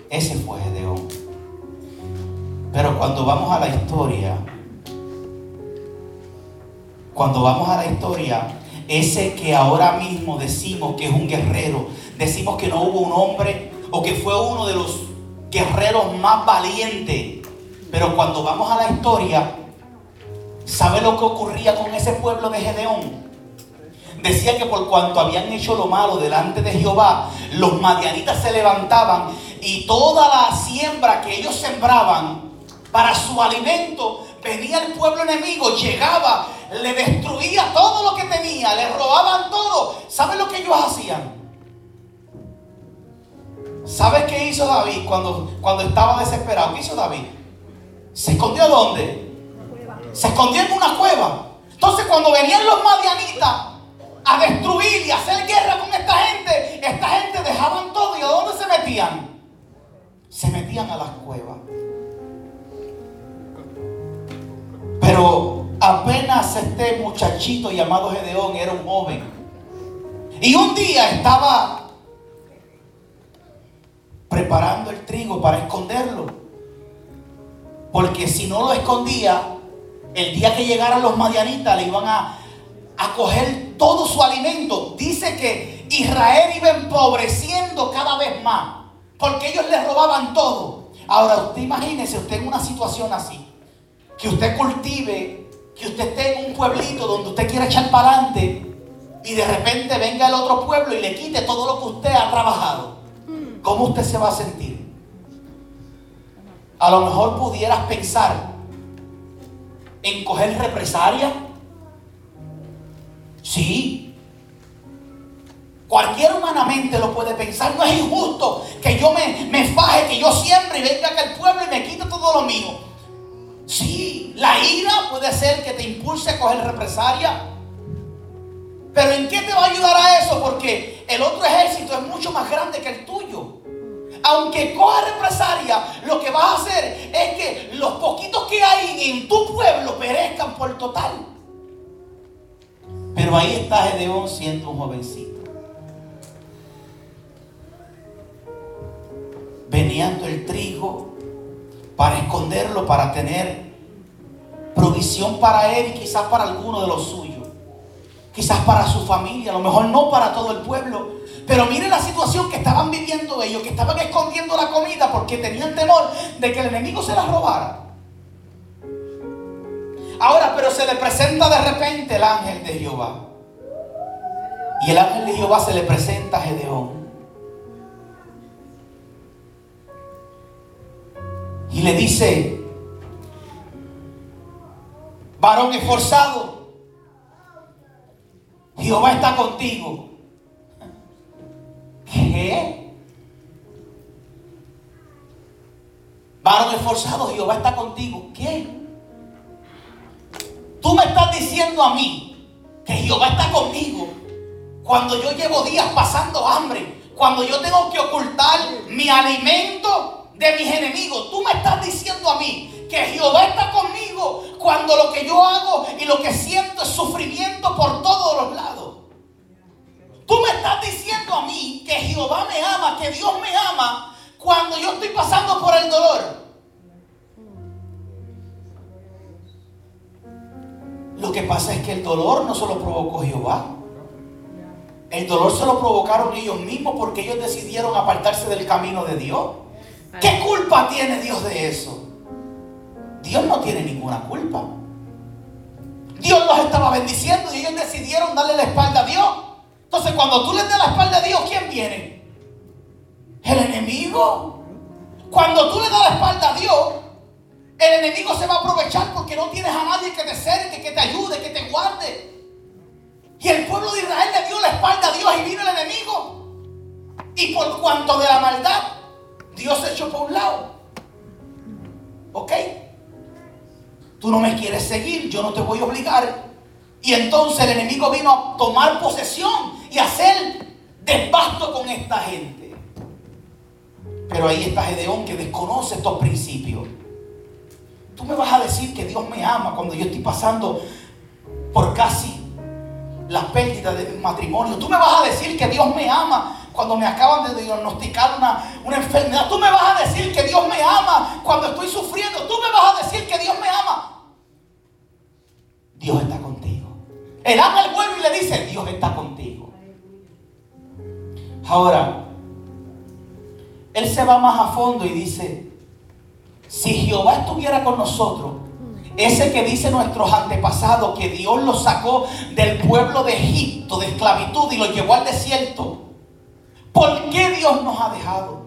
Ese fue Gedeón. Pero cuando vamos a la historia, cuando vamos a la historia, ese que ahora mismo decimos que es un guerrero, decimos que no hubo un hombre o que fue uno de los guerreros más valientes. Pero cuando vamos a la historia, ¿sabe lo que ocurría con ese pueblo de Gedeón? Decía que por cuanto habían hecho lo malo delante de Jehová, los madianitas se levantaban y toda la siembra que ellos sembraban para su alimento, venía el pueblo enemigo, llegaba, le destruía todo lo que tenía, le robaban todo. ¿Sabe lo que ellos hacían? ¿Sabe qué hizo David cuando, cuando estaba desesperado? ¿Qué hizo David? ¿Se escondió dónde? Se escondió en una cueva. Entonces cuando venían los madianitas a destruir y a hacer guerra con esta gente, esta gente dejaban todo y ¿a dónde se metían? Se metían a las cuevas. Pero apenas este muchachito llamado Gedeón era un joven. Y un día estaba preparando el trigo para esconderlo. Porque si no lo escondía, el día que llegaran los madianitas le iban a, a coger todo su alimento. Dice que Israel iba empobreciendo cada vez más. Porque ellos les robaban todo. Ahora, usted imagínese usted en una situación así. Que usted cultive, que usted esté en un pueblito donde usted quiere echar para adelante y de repente venga el otro pueblo y le quite todo lo que usted ha trabajado. ¿Cómo usted se va a sentir? A lo mejor pudieras pensar en coger represalia. Sí. Cualquier humanamente lo puede pensar. No es injusto que yo me, me faje, que yo siempre venga acá al pueblo y me quite todo lo mío. Sí, la ira puede ser que te impulse a coger represalia. Pero ¿en qué te va a ayudar a eso? Porque el otro ejército es mucho más grande que el tuyo. Aunque coja represalia, lo que vas a hacer es que los poquitos que hay en tu pueblo perezcan por total. Pero ahí está Gedeón siendo un jovencito. Veníando el trigo para esconderlo, para tener provisión para él y quizás para alguno de los suyos. Quizás para su familia, a lo mejor no para todo el pueblo. Pero miren la situación que estaban viviendo ellos, que estaban escondiendo la comida porque tenían temor de que el enemigo se la robara. Ahora, pero se le presenta de repente el ángel de Jehová. Y el ángel de Jehová se le presenta a Gedeón. Y le dice, varón esforzado, Jehová está contigo. ¿Qué? Varón esforzado, Jehová está contigo. ¿Qué? Tú me estás diciendo a mí que Jehová está conmigo cuando yo llevo días pasando hambre, cuando yo tengo que ocultar mi alimento de mis enemigos. Tú me estás diciendo a mí que Jehová está conmigo cuando lo que yo hago y lo que siento es sufrimiento por todos los lados. Tú me estás diciendo a mí que Jehová me ama, que Dios me ama cuando yo estoy pasando por el dolor. Lo que pasa es que el dolor no se lo provocó Jehová. El dolor se lo provocaron ellos mismos porque ellos decidieron apartarse del camino de Dios. ¿Qué culpa tiene Dios de eso? Dios no tiene ninguna culpa. Dios los estaba bendiciendo y ellos decidieron darle la espalda a Dios. Entonces, cuando tú le das la espalda a Dios, ¿quién viene? El enemigo. Cuando tú le das la espalda a Dios, el enemigo se va a aprovechar porque no tienes a nadie que te cerque, que te ayude, que te guarde. Y el pueblo de Israel le dio la espalda a Dios y vino el enemigo. Y por cuanto de la maldad, Dios se echó por un lado. ¿Ok? Tú no me quieres seguir, yo no te voy a obligar. Y entonces el enemigo vino a tomar posesión y hacer despasto con esta gente. Pero ahí está Gedeón que desconoce estos principios. Tú me vas a decir que Dios me ama cuando yo estoy pasando por casi la pérdida de mi matrimonio. Tú me vas a decir que Dios me ama cuando me acaban de diagnosticar una, una enfermedad. Tú me vas a decir que Dios me ama cuando estoy sufriendo. Tú me vas a decir que Dios me ama. Dios está contigo. El ángel vuelve y le dice, Dios está contigo. Ahora, él se va más a fondo y dice, si Jehová estuviera con nosotros, ese que dice nuestros antepasados que Dios los sacó del pueblo de Egipto, de esclavitud, y los llevó al desierto, ¿por qué Dios nos ha dejado?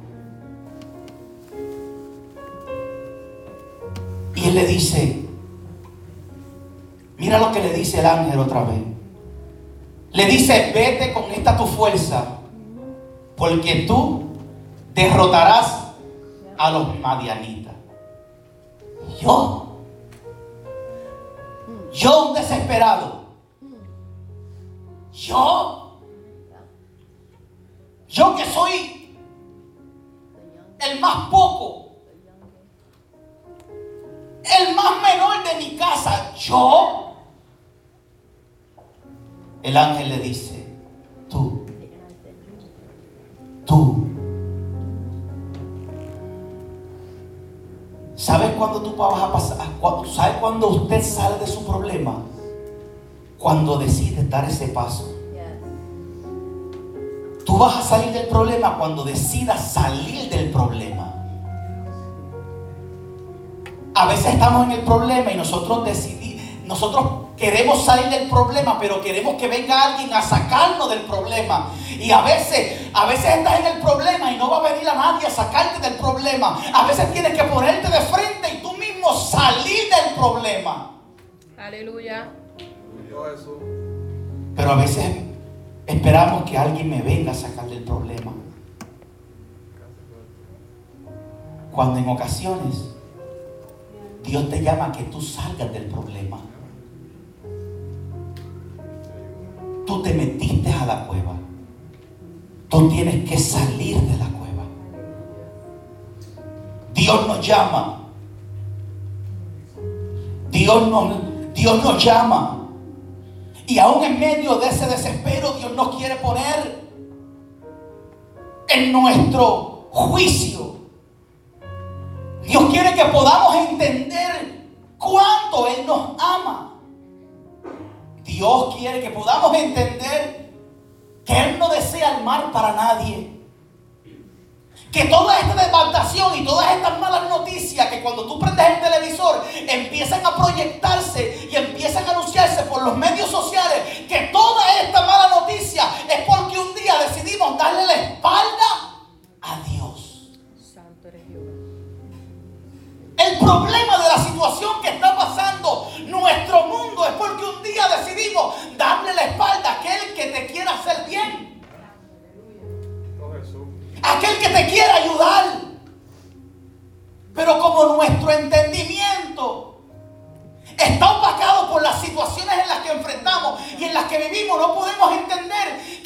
Y él le dice, mira lo que le dice el ángel otra vez. Le dice, vete con esta tu fuerza, porque tú derrotarás a los madianitas. Yo, yo un desesperado, yo, yo que soy el más poco, el más menor de mi casa, yo, el ángel le dice, tú, ¿sabes cuándo tú vas a pasar? ¿Sabes cuándo usted sale de su problema? Cuando decide dar ese paso. Tú Tú vas a salir del problema cuando decidas salir del problema. A veces estamos en el problema y nosotros decidimos, nosotros queremos salir del problema, pero queremos que venga alguien a sacarnos del problema. Y a veces, a veces estás en el problema y no va a venir a nadie a sacarte del problema. A veces tienes que ponerte de frente y tú mismo salir del problema. Aleluya. Pero a veces esperamos que alguien me venga a sacar del problema. Cuando en ocasiones Dios te llama a que tú salgas del problema. Tú te metiste a la cueva. Tú tienes que salir de la cueva. Dios nos llama. Dios nos, Dios nos llama. Y aún en medio de ese desespero, Dios nos quiere poner en nuestro juicio. Dios quiere que podamos entender cuánto Él nos ama. Dios quiere que podamos entender que Él no desea el mal para nadie. Que toda esta devastación y todas estas malas noticias que cuando tú prendes el televisor empiezan a proyectarse y empiezan a anunciarse por los medios sociales, que toda esta mala noticia es porque un día decidimos darle la espalda a Dios. El problema de la situación que está pasando nuestro mundo es porque un día decidimos darle la espalda a aquel que te quiera hacer bien. Aquel que te quiera ayudar. Pero como nuestro entendimiento está opacado por las situaciones en las que enfrentamos y en las que vivimos, no podemos entender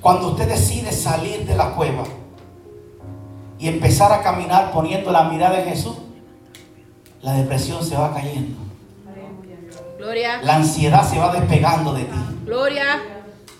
Cuando usted decide salir de la cueva y empezar a caminar poniendo la mirada en Jesús, la depresión se va cayendo. Gloria. La ansiedad se va despegando de ti. Gloria.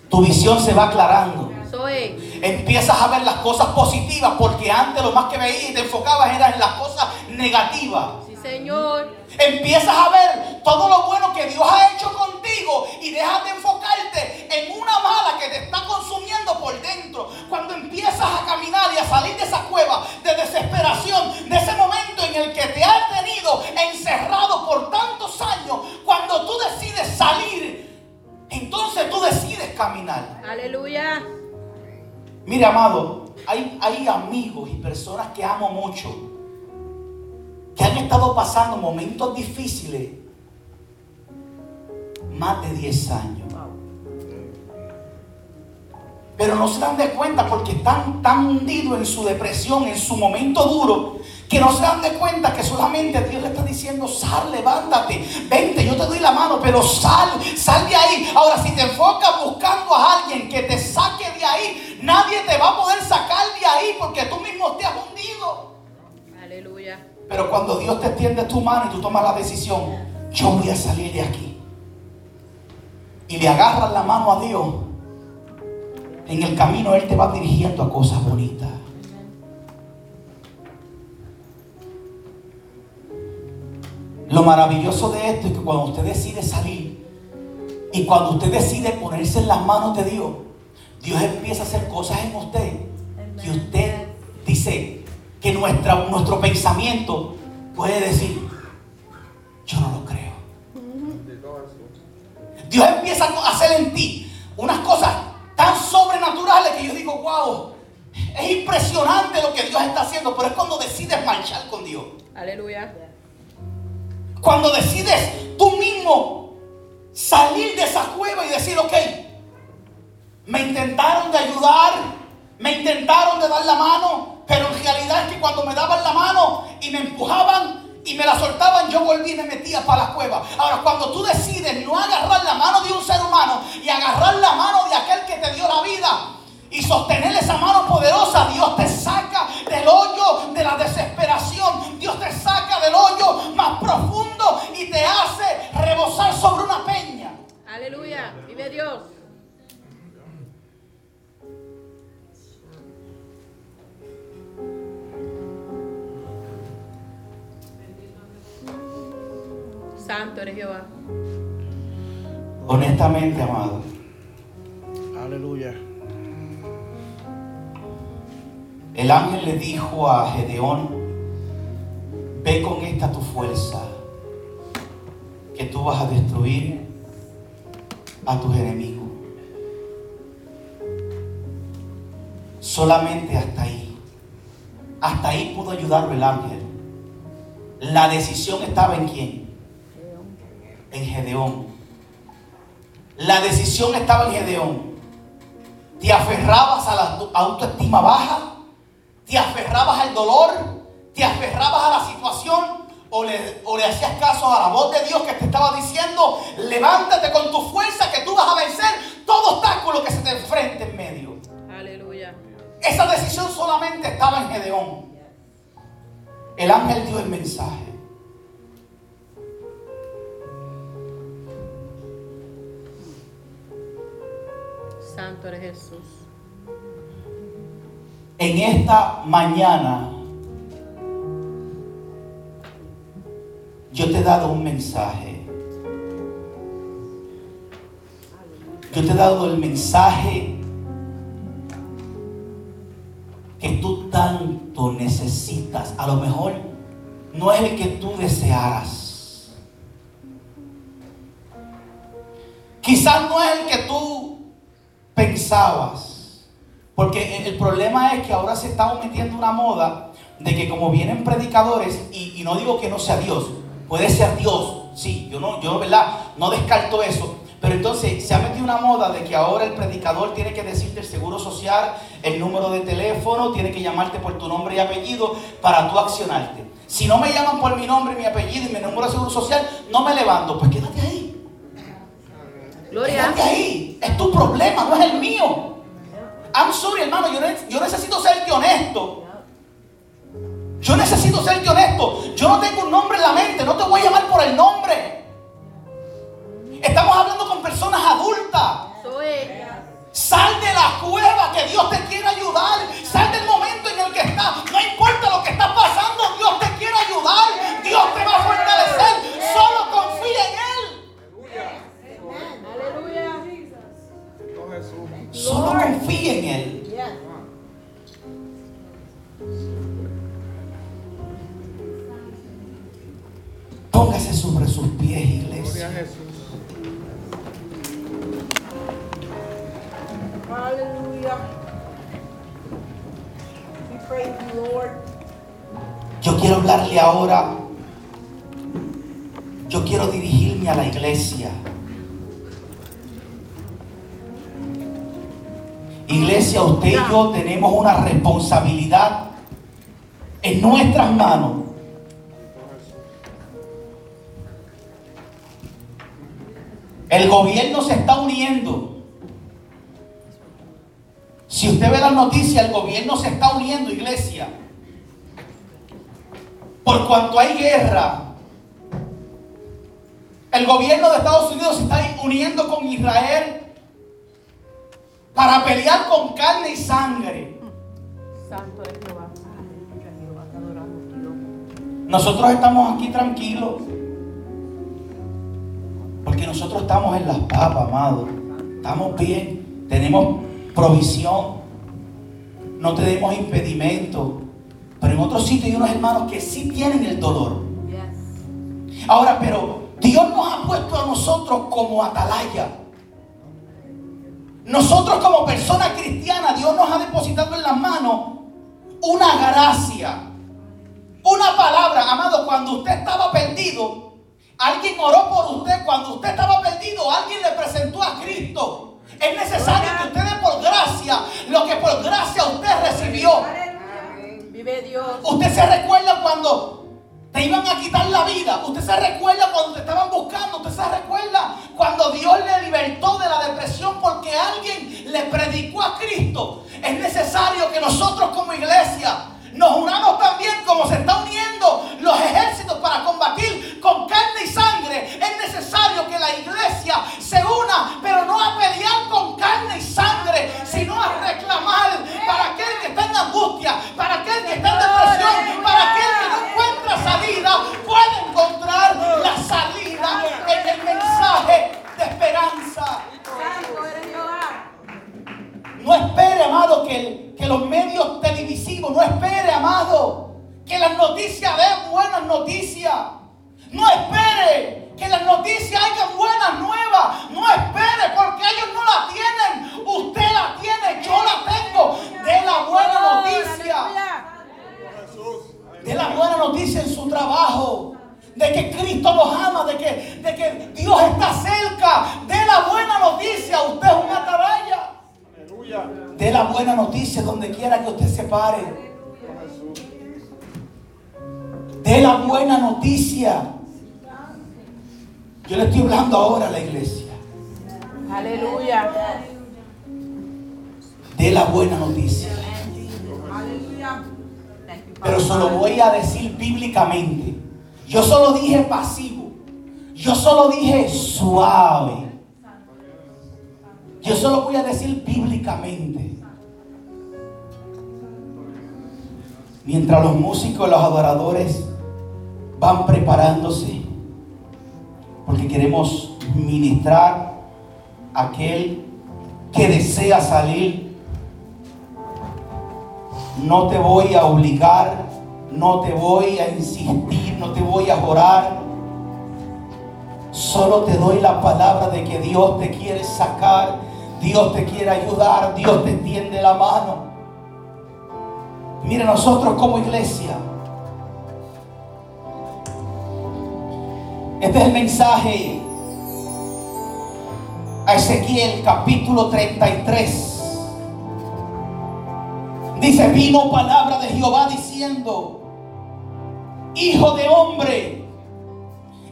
Tu visión se va aclarando. Soy. Empiezas a ver las cosas positivas porque antes lo más que veías y te enfocabas era en las cosas negativas. Señor. Empiezas a ver todo lo bueno que Dios ha hecho contigo y dejas de enfocarte en una mala que te está consumiendo por dentro. Cuando empiezas a caminar y a salir de esa cueva de desesperación, de ese momento en el que te has tenido encerrado por tantos años, cuando tú decides salir, entonces tú decides caminar. Aleluya. Mire, amado, hay, hay amigos y personas que amo mucho que han estado pasando momentos difíciles más de 10 años. Pero no se dan de cuenta porque están tan hundidos en su depresión, en su momento duro, que no se dan de cuenta que solamente Dios le está diciendo, sal, levántate, vente, yo te doy la mano, pero sal, sal de ahí. Ahora, si te enfocas buscando a alguien que te saque de ahí, nadie te va a poder sacar de ahí porque tú mismo te has hundido. Aleluya. Pero cuando Dios te extiende tu mano y tú tomas la decisión, yo voy a salir de aquí. Y le agarras la mano a Dios. En el camino Él te va dirigiendo a cosas bonitas. Lo maravilloso de esto es que cuando usted decide salir y cuando usted decide ponerse en las manos de Dios, Dios empieza a hacer cosas en usted que usted dice que nuestra, nuestro pensamiento puede decir, yo no lo creo. Dios empieza a hacer en ti unas cosas tan sobrenaturales que yo digo, wow, es impresionante lo que Dios está haciendo, pero es cuando decides marchar con Dios. Aleluya. Cuando decides tú mismo salir de esa cueva y decir, ok, me intentaron de ayudar, me intentaron de dar la mano, pero en realidad es que cuando me daban la mano y me empujaban y me la soltaban, yo volví y me metía para la cueva. Ahora, cuando tú decides no agarrar la mano de un ser humano y agarrar la mano de aquel que te dio la vida, y sostener esa mano poderosa, Dios te saca del hoyo de la desesperación. Dios te saca del hoyo más profundo y te hace rebosar sobre una peña. Aleluya. Vive Dios. Santo eres Jehová. Honestamente, amado, Aleluya. el ángel le dijo a Gedeón, ve con esta tu fuerza, que tú vas a destruir a tus enemigos. Solamente hasta ahí. Hasta ahí pudo ayudarlo el ángel. La decisión estaba en quién? En Gedeón. La decisión estaba en Gedeón. Te aferrabas a la autoestima baja, te aferrabas al dolor, te aferrabas a la situación o le, o le hacías caso a la voz de Dios que te estaba diciendo, levántate con tu fuerza que tú vas a vencer todo obstáculo que se te enfrente en medio. Aleluya. Esa decisión solamente estaba en Gedeón. El ángel dio el mensaje. Santo eres Jesús. En esta mañana yo te he dado un mensaje. Yo te he dado el mensaje que tú tanto necesitas. A lo mejor no es el que tú desearas. Quizás no es el que tú pensabas. Porque el- problema es que ahora se está metiendo una moda de que como vienen predicadores, y, y no digo que no sea Dios, puede ser Dios, sí, yo no, yo verdad, no descarto eso. Pero entonces se ha metido una moda de que ahora el predicador tiene que decirte el seguro social, el número de teléfono, tiene que llamarte por tu nombre y apellido para tú accionarte. Si no me llaman por mi nombre, mi apellido y mi número de seguro social, no me levanto. Pues quédate ahí. Gloria. Quédate ahí. Es tu problema, no es el mío. I'm sorry, hermano. Yo, ne- yo necesito serte honesto. Yo necesito serte honesto. Yo no tengo un nombre en la mente. No te voy a llamar por el nombre. Estamos hablando con personas adultas. Sal de la cueva que Dios te quiere ayudar. Sal del momento en el que estás. No importa lo que está pasando, Dios te quiere ayudar. Dios te va Solo confía en Él. Póngase sobre sus pies, iglesia. Lord. Yo quiero hablarle ahora. Yo quiero dirigirme a la iglesia. Iglesia, usted y yo tenemos una responsabilidad en nuestras manos. El gobierno se está uniendo. Si usted ve las noticias, el gobierno se está uniendo, iglesia. Por cuanto hay guerra, el gobierno de Estados Unidos se está uniendo con Israel para pelear con carne y sangre. Santo eres Jehová. Nosotros estamos aquí tranquilos, nosotros estamos en las papas, amado. Estamos bien, tenemos provisión, no tenemos impedimento. Pero en otros sitios hay unos hermanos que sí tienen el dolor. Ahora, pero Dios nos ha puesto a nosotros como atalaya. Nosotros como personas cristianas, Dios nos ha depositado en las manos una gracia, una palabra. Amado, cuando usted estaba perdido, alguien oró por usted. Cuando usted estaba perdido, alguien le presentó a Cristo. Es necesario que usted dé por gracia lo que por gracia usted recibió. Vive Dios. Usted se recuerda cuando te iban a quitar la vida. Usted se recuerda cuando te estaban buscando. Usted se recuerda cuando Dios le libertó de la depresión porque alguien le predicó a Cristo. Es necesario que nosotros como iglesia nos unamos también como se está uniendo los ejércitos para combatir con carne y sangre. Es necesario que la iglesia se una, pero no a pelear con carne y sangre, sino a reclamar para aquel que está en angustia, para aquel que está en depresión, para aquel que no encuentra salida, puede encontrar la salida en el mensaje de esperanza. No espere, amado, que los medios televisivos, no espere, amado, que las noticias den buenas noticias. No espere que las noticias hayan buenas nuevas. No espere porque ellos no la tienen. Usted la tiene, yo la tengo. De la buena noticia. De la buena noticia en su trabajo. De que Cristo nos ama, de que, de que Dios está cerca. De la buena noticia. Usted es una atalaya. De la buena noticia donde quiera que usted se pare. De la buena noticia. Yo le estoy hablando ahora a la iglesia. Aleluya. De la buena noticia. Pero se lo voy a decir bíblicamente. Yo solo dije pasivo. Yo solo dije suave. Yo solo voy a decir bíblicamente. Mientras los músicos y los adoradores van preparándose, porque queremos ministrar a aquel que desea salir no te voy a obligar, no te voy a insistir, no te voy a orar. Solo te doy la palabra de que Dios te quiere sacar, Dios te quiere ayudar, Dios te tiende la mano. Mire, nosotros como iglesia, este es el mensaje a Ezequiel capítulo 33. Dice, vino palabra de Jehová diciendo, hijo de hombre,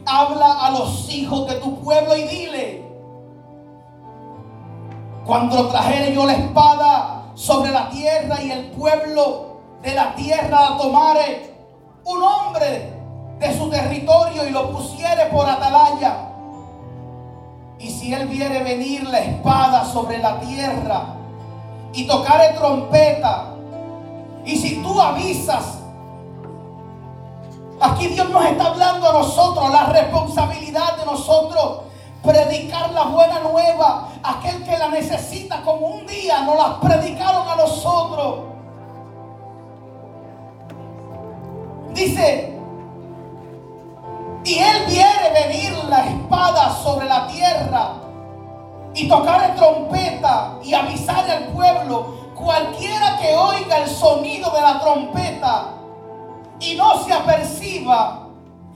habla a los hijos de tu pueblo y dile, cuando trajere yo la espada sobre la tierra y el pueblo de la tierra la tomare, un hombre de su territorio y lo pusiere por atalaya, y si él viere venir la espada sobre la tierra y tocare trompeta, y si tú avisas, aquí Dios nos está hablando a nosotros, la responsabilidad de nosotros, predicar la buena nueva, aquel que la necesita como un día nos la predicaron a nosotros. Dice, y él viere venir la espada sobre la tierra y tocar trompeta y avisar al pueblo, cualquiera que oiga el sonido de la trompeta y no se aperciba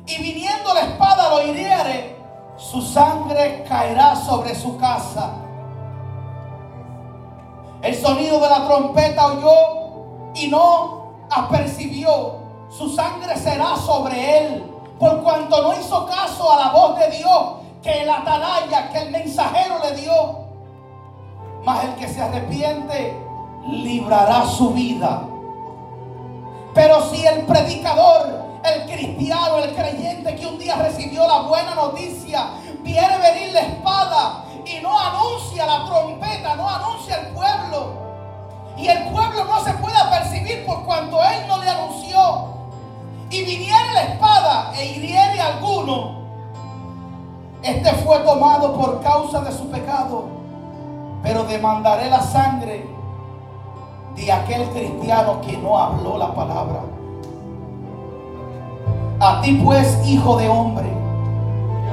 y viniendo la espada lo hiriere, su sangre caerá sobre su casa. El sonido de la trompeta oyó y no apercibió, su sangre será sobre él, por cuanto no hizo caso a la voz de Dios que el atalaya, que el mensajero le dio. Mas el que se arrepiente librará su vida. Pero si el predicador, el cristiano, el creyente que un día recibió la buena noticia, viene venir la espada y no anuncia la trompeta, no anuncia el pueblo, y el pueblo no se puede percibir por cuanto él no le anunció, y viniera la espada e hiriere a alguno, este fue tomado por causa de su pecado, pero demandaré la sangre de aquel cristiano que no habló la palabra. A ti pues, hijo de hombre,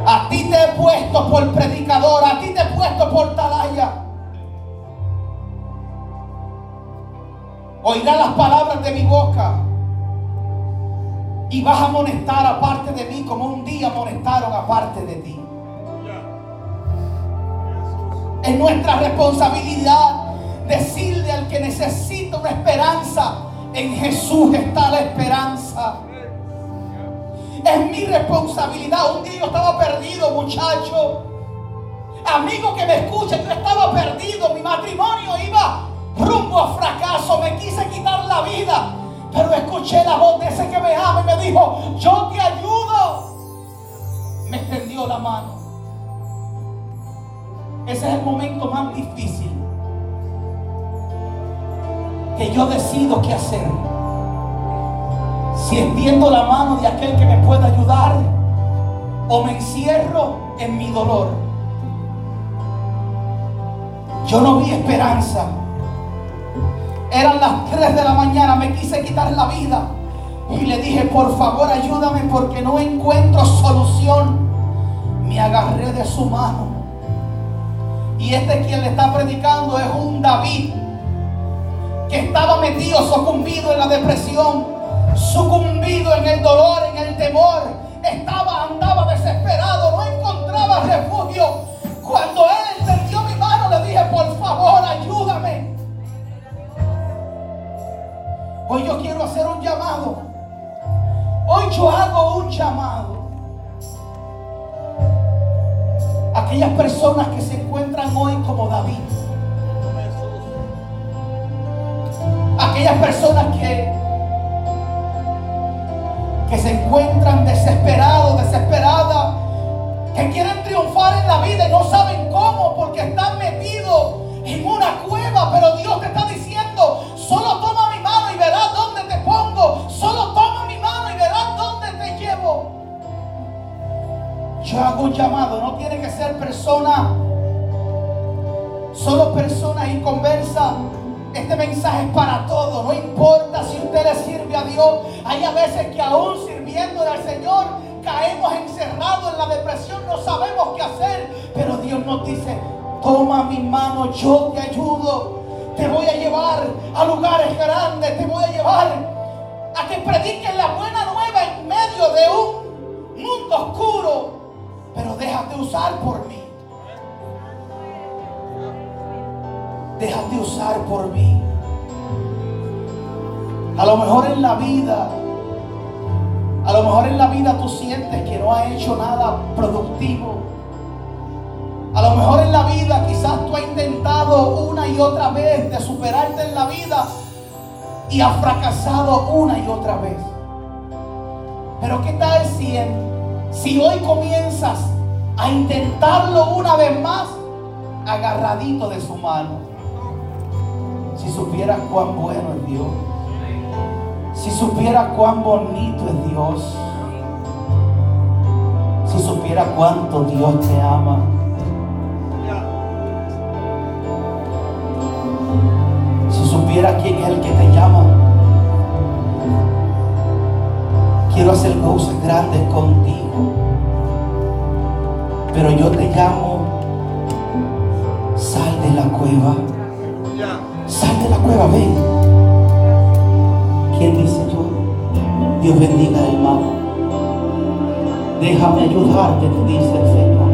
a ti te he puesto por predicador, a ti te he puesto por talaya. Oirás las palabras de mi boca y vas a amonestar aparte de mí como un día amonestaron aparte de ti. Es nuestra responsabilidad decirle al que necesita una esperanza, en Jesús está la esperanza. Es mi responsabilidad. Un día yo estaba perdido, muchacho. Amigo que me escucha, yo estaba perdido. Mi matrimonio iba rumbo a fracaso. Me quise quitar la vida. Pero escuché la voz de ese que me ama y me dijo, yo te ayudo. Me extendió la mano. Ese es el momento más difícil que yo decido qué hacer. Si extiendo la mano de aquel que me pueda ayudar o me encierro en mi dolor. Yo no vi esperanza. Eran las 3 de la mañana, me quise quitar la vida. Y le dije, por favor ayúdame porque no encuentro solución. Me agarré de su mano. Y este quien le está predicando es un David que estaba metido, sucumbido en la depresión, sucumbido en el dolor, en el temor. Estaba, andaba desesperado, no encontraba refugio. Cuando él entendió mi mano, le dije, por favor, ayúdame. Hoy yo quiero hacer un llamado. Hoy yo hago un llamado. Aquellas personas que se encuentran hoy como David. Aquellas personas que, que se encuentran desesperados, desesperadas, que quieren triunfar en la vida y no saben cómo porque están metidos en una cueva, pero Dios te está diciendo, Yo hago un llamado, no tiene que ser persona, solo personas inconversas. Este mensaje es para todos, no importa si usted le sirve a Dios. Hay a veces que aún sirviéndole al Señor caemos encerrados en la depresión, no sabemos qué hacer. Pero Dios nos dice, toma mi mano, yo te ayudo. Te voy a llevar a lugares grandes, te voy a llevar a que prediques la buena nueva en medio de un mundo oscuro. Pero déjate usar por mí. Déjate usar por mí. A lo mejor en la vida, a lo mejor en la vida tú sientes que no has hecho nada productivo. A lo mejor en la vida quizás tú has intentado una y otra vez de superarte en la vida y has fracasado una y otra vez. Pero ¿qué tal si, si hoy comienzas a intentarlo una vez más agarradito de su mano? Si supieras cuán bueno es Dios. Si supieras cuán bonito es Dios. Si supieras cuánto Dios te ama. Si supieras quién es el que te llama. Quiero hacer cosas grandes contigo. Pero yo te llamo. Sal de la cueva. Sal de la cueva, ven. ¿Quién dice yo? Dios bendiga hermano. Déjame ayudarte, te dice el Señor.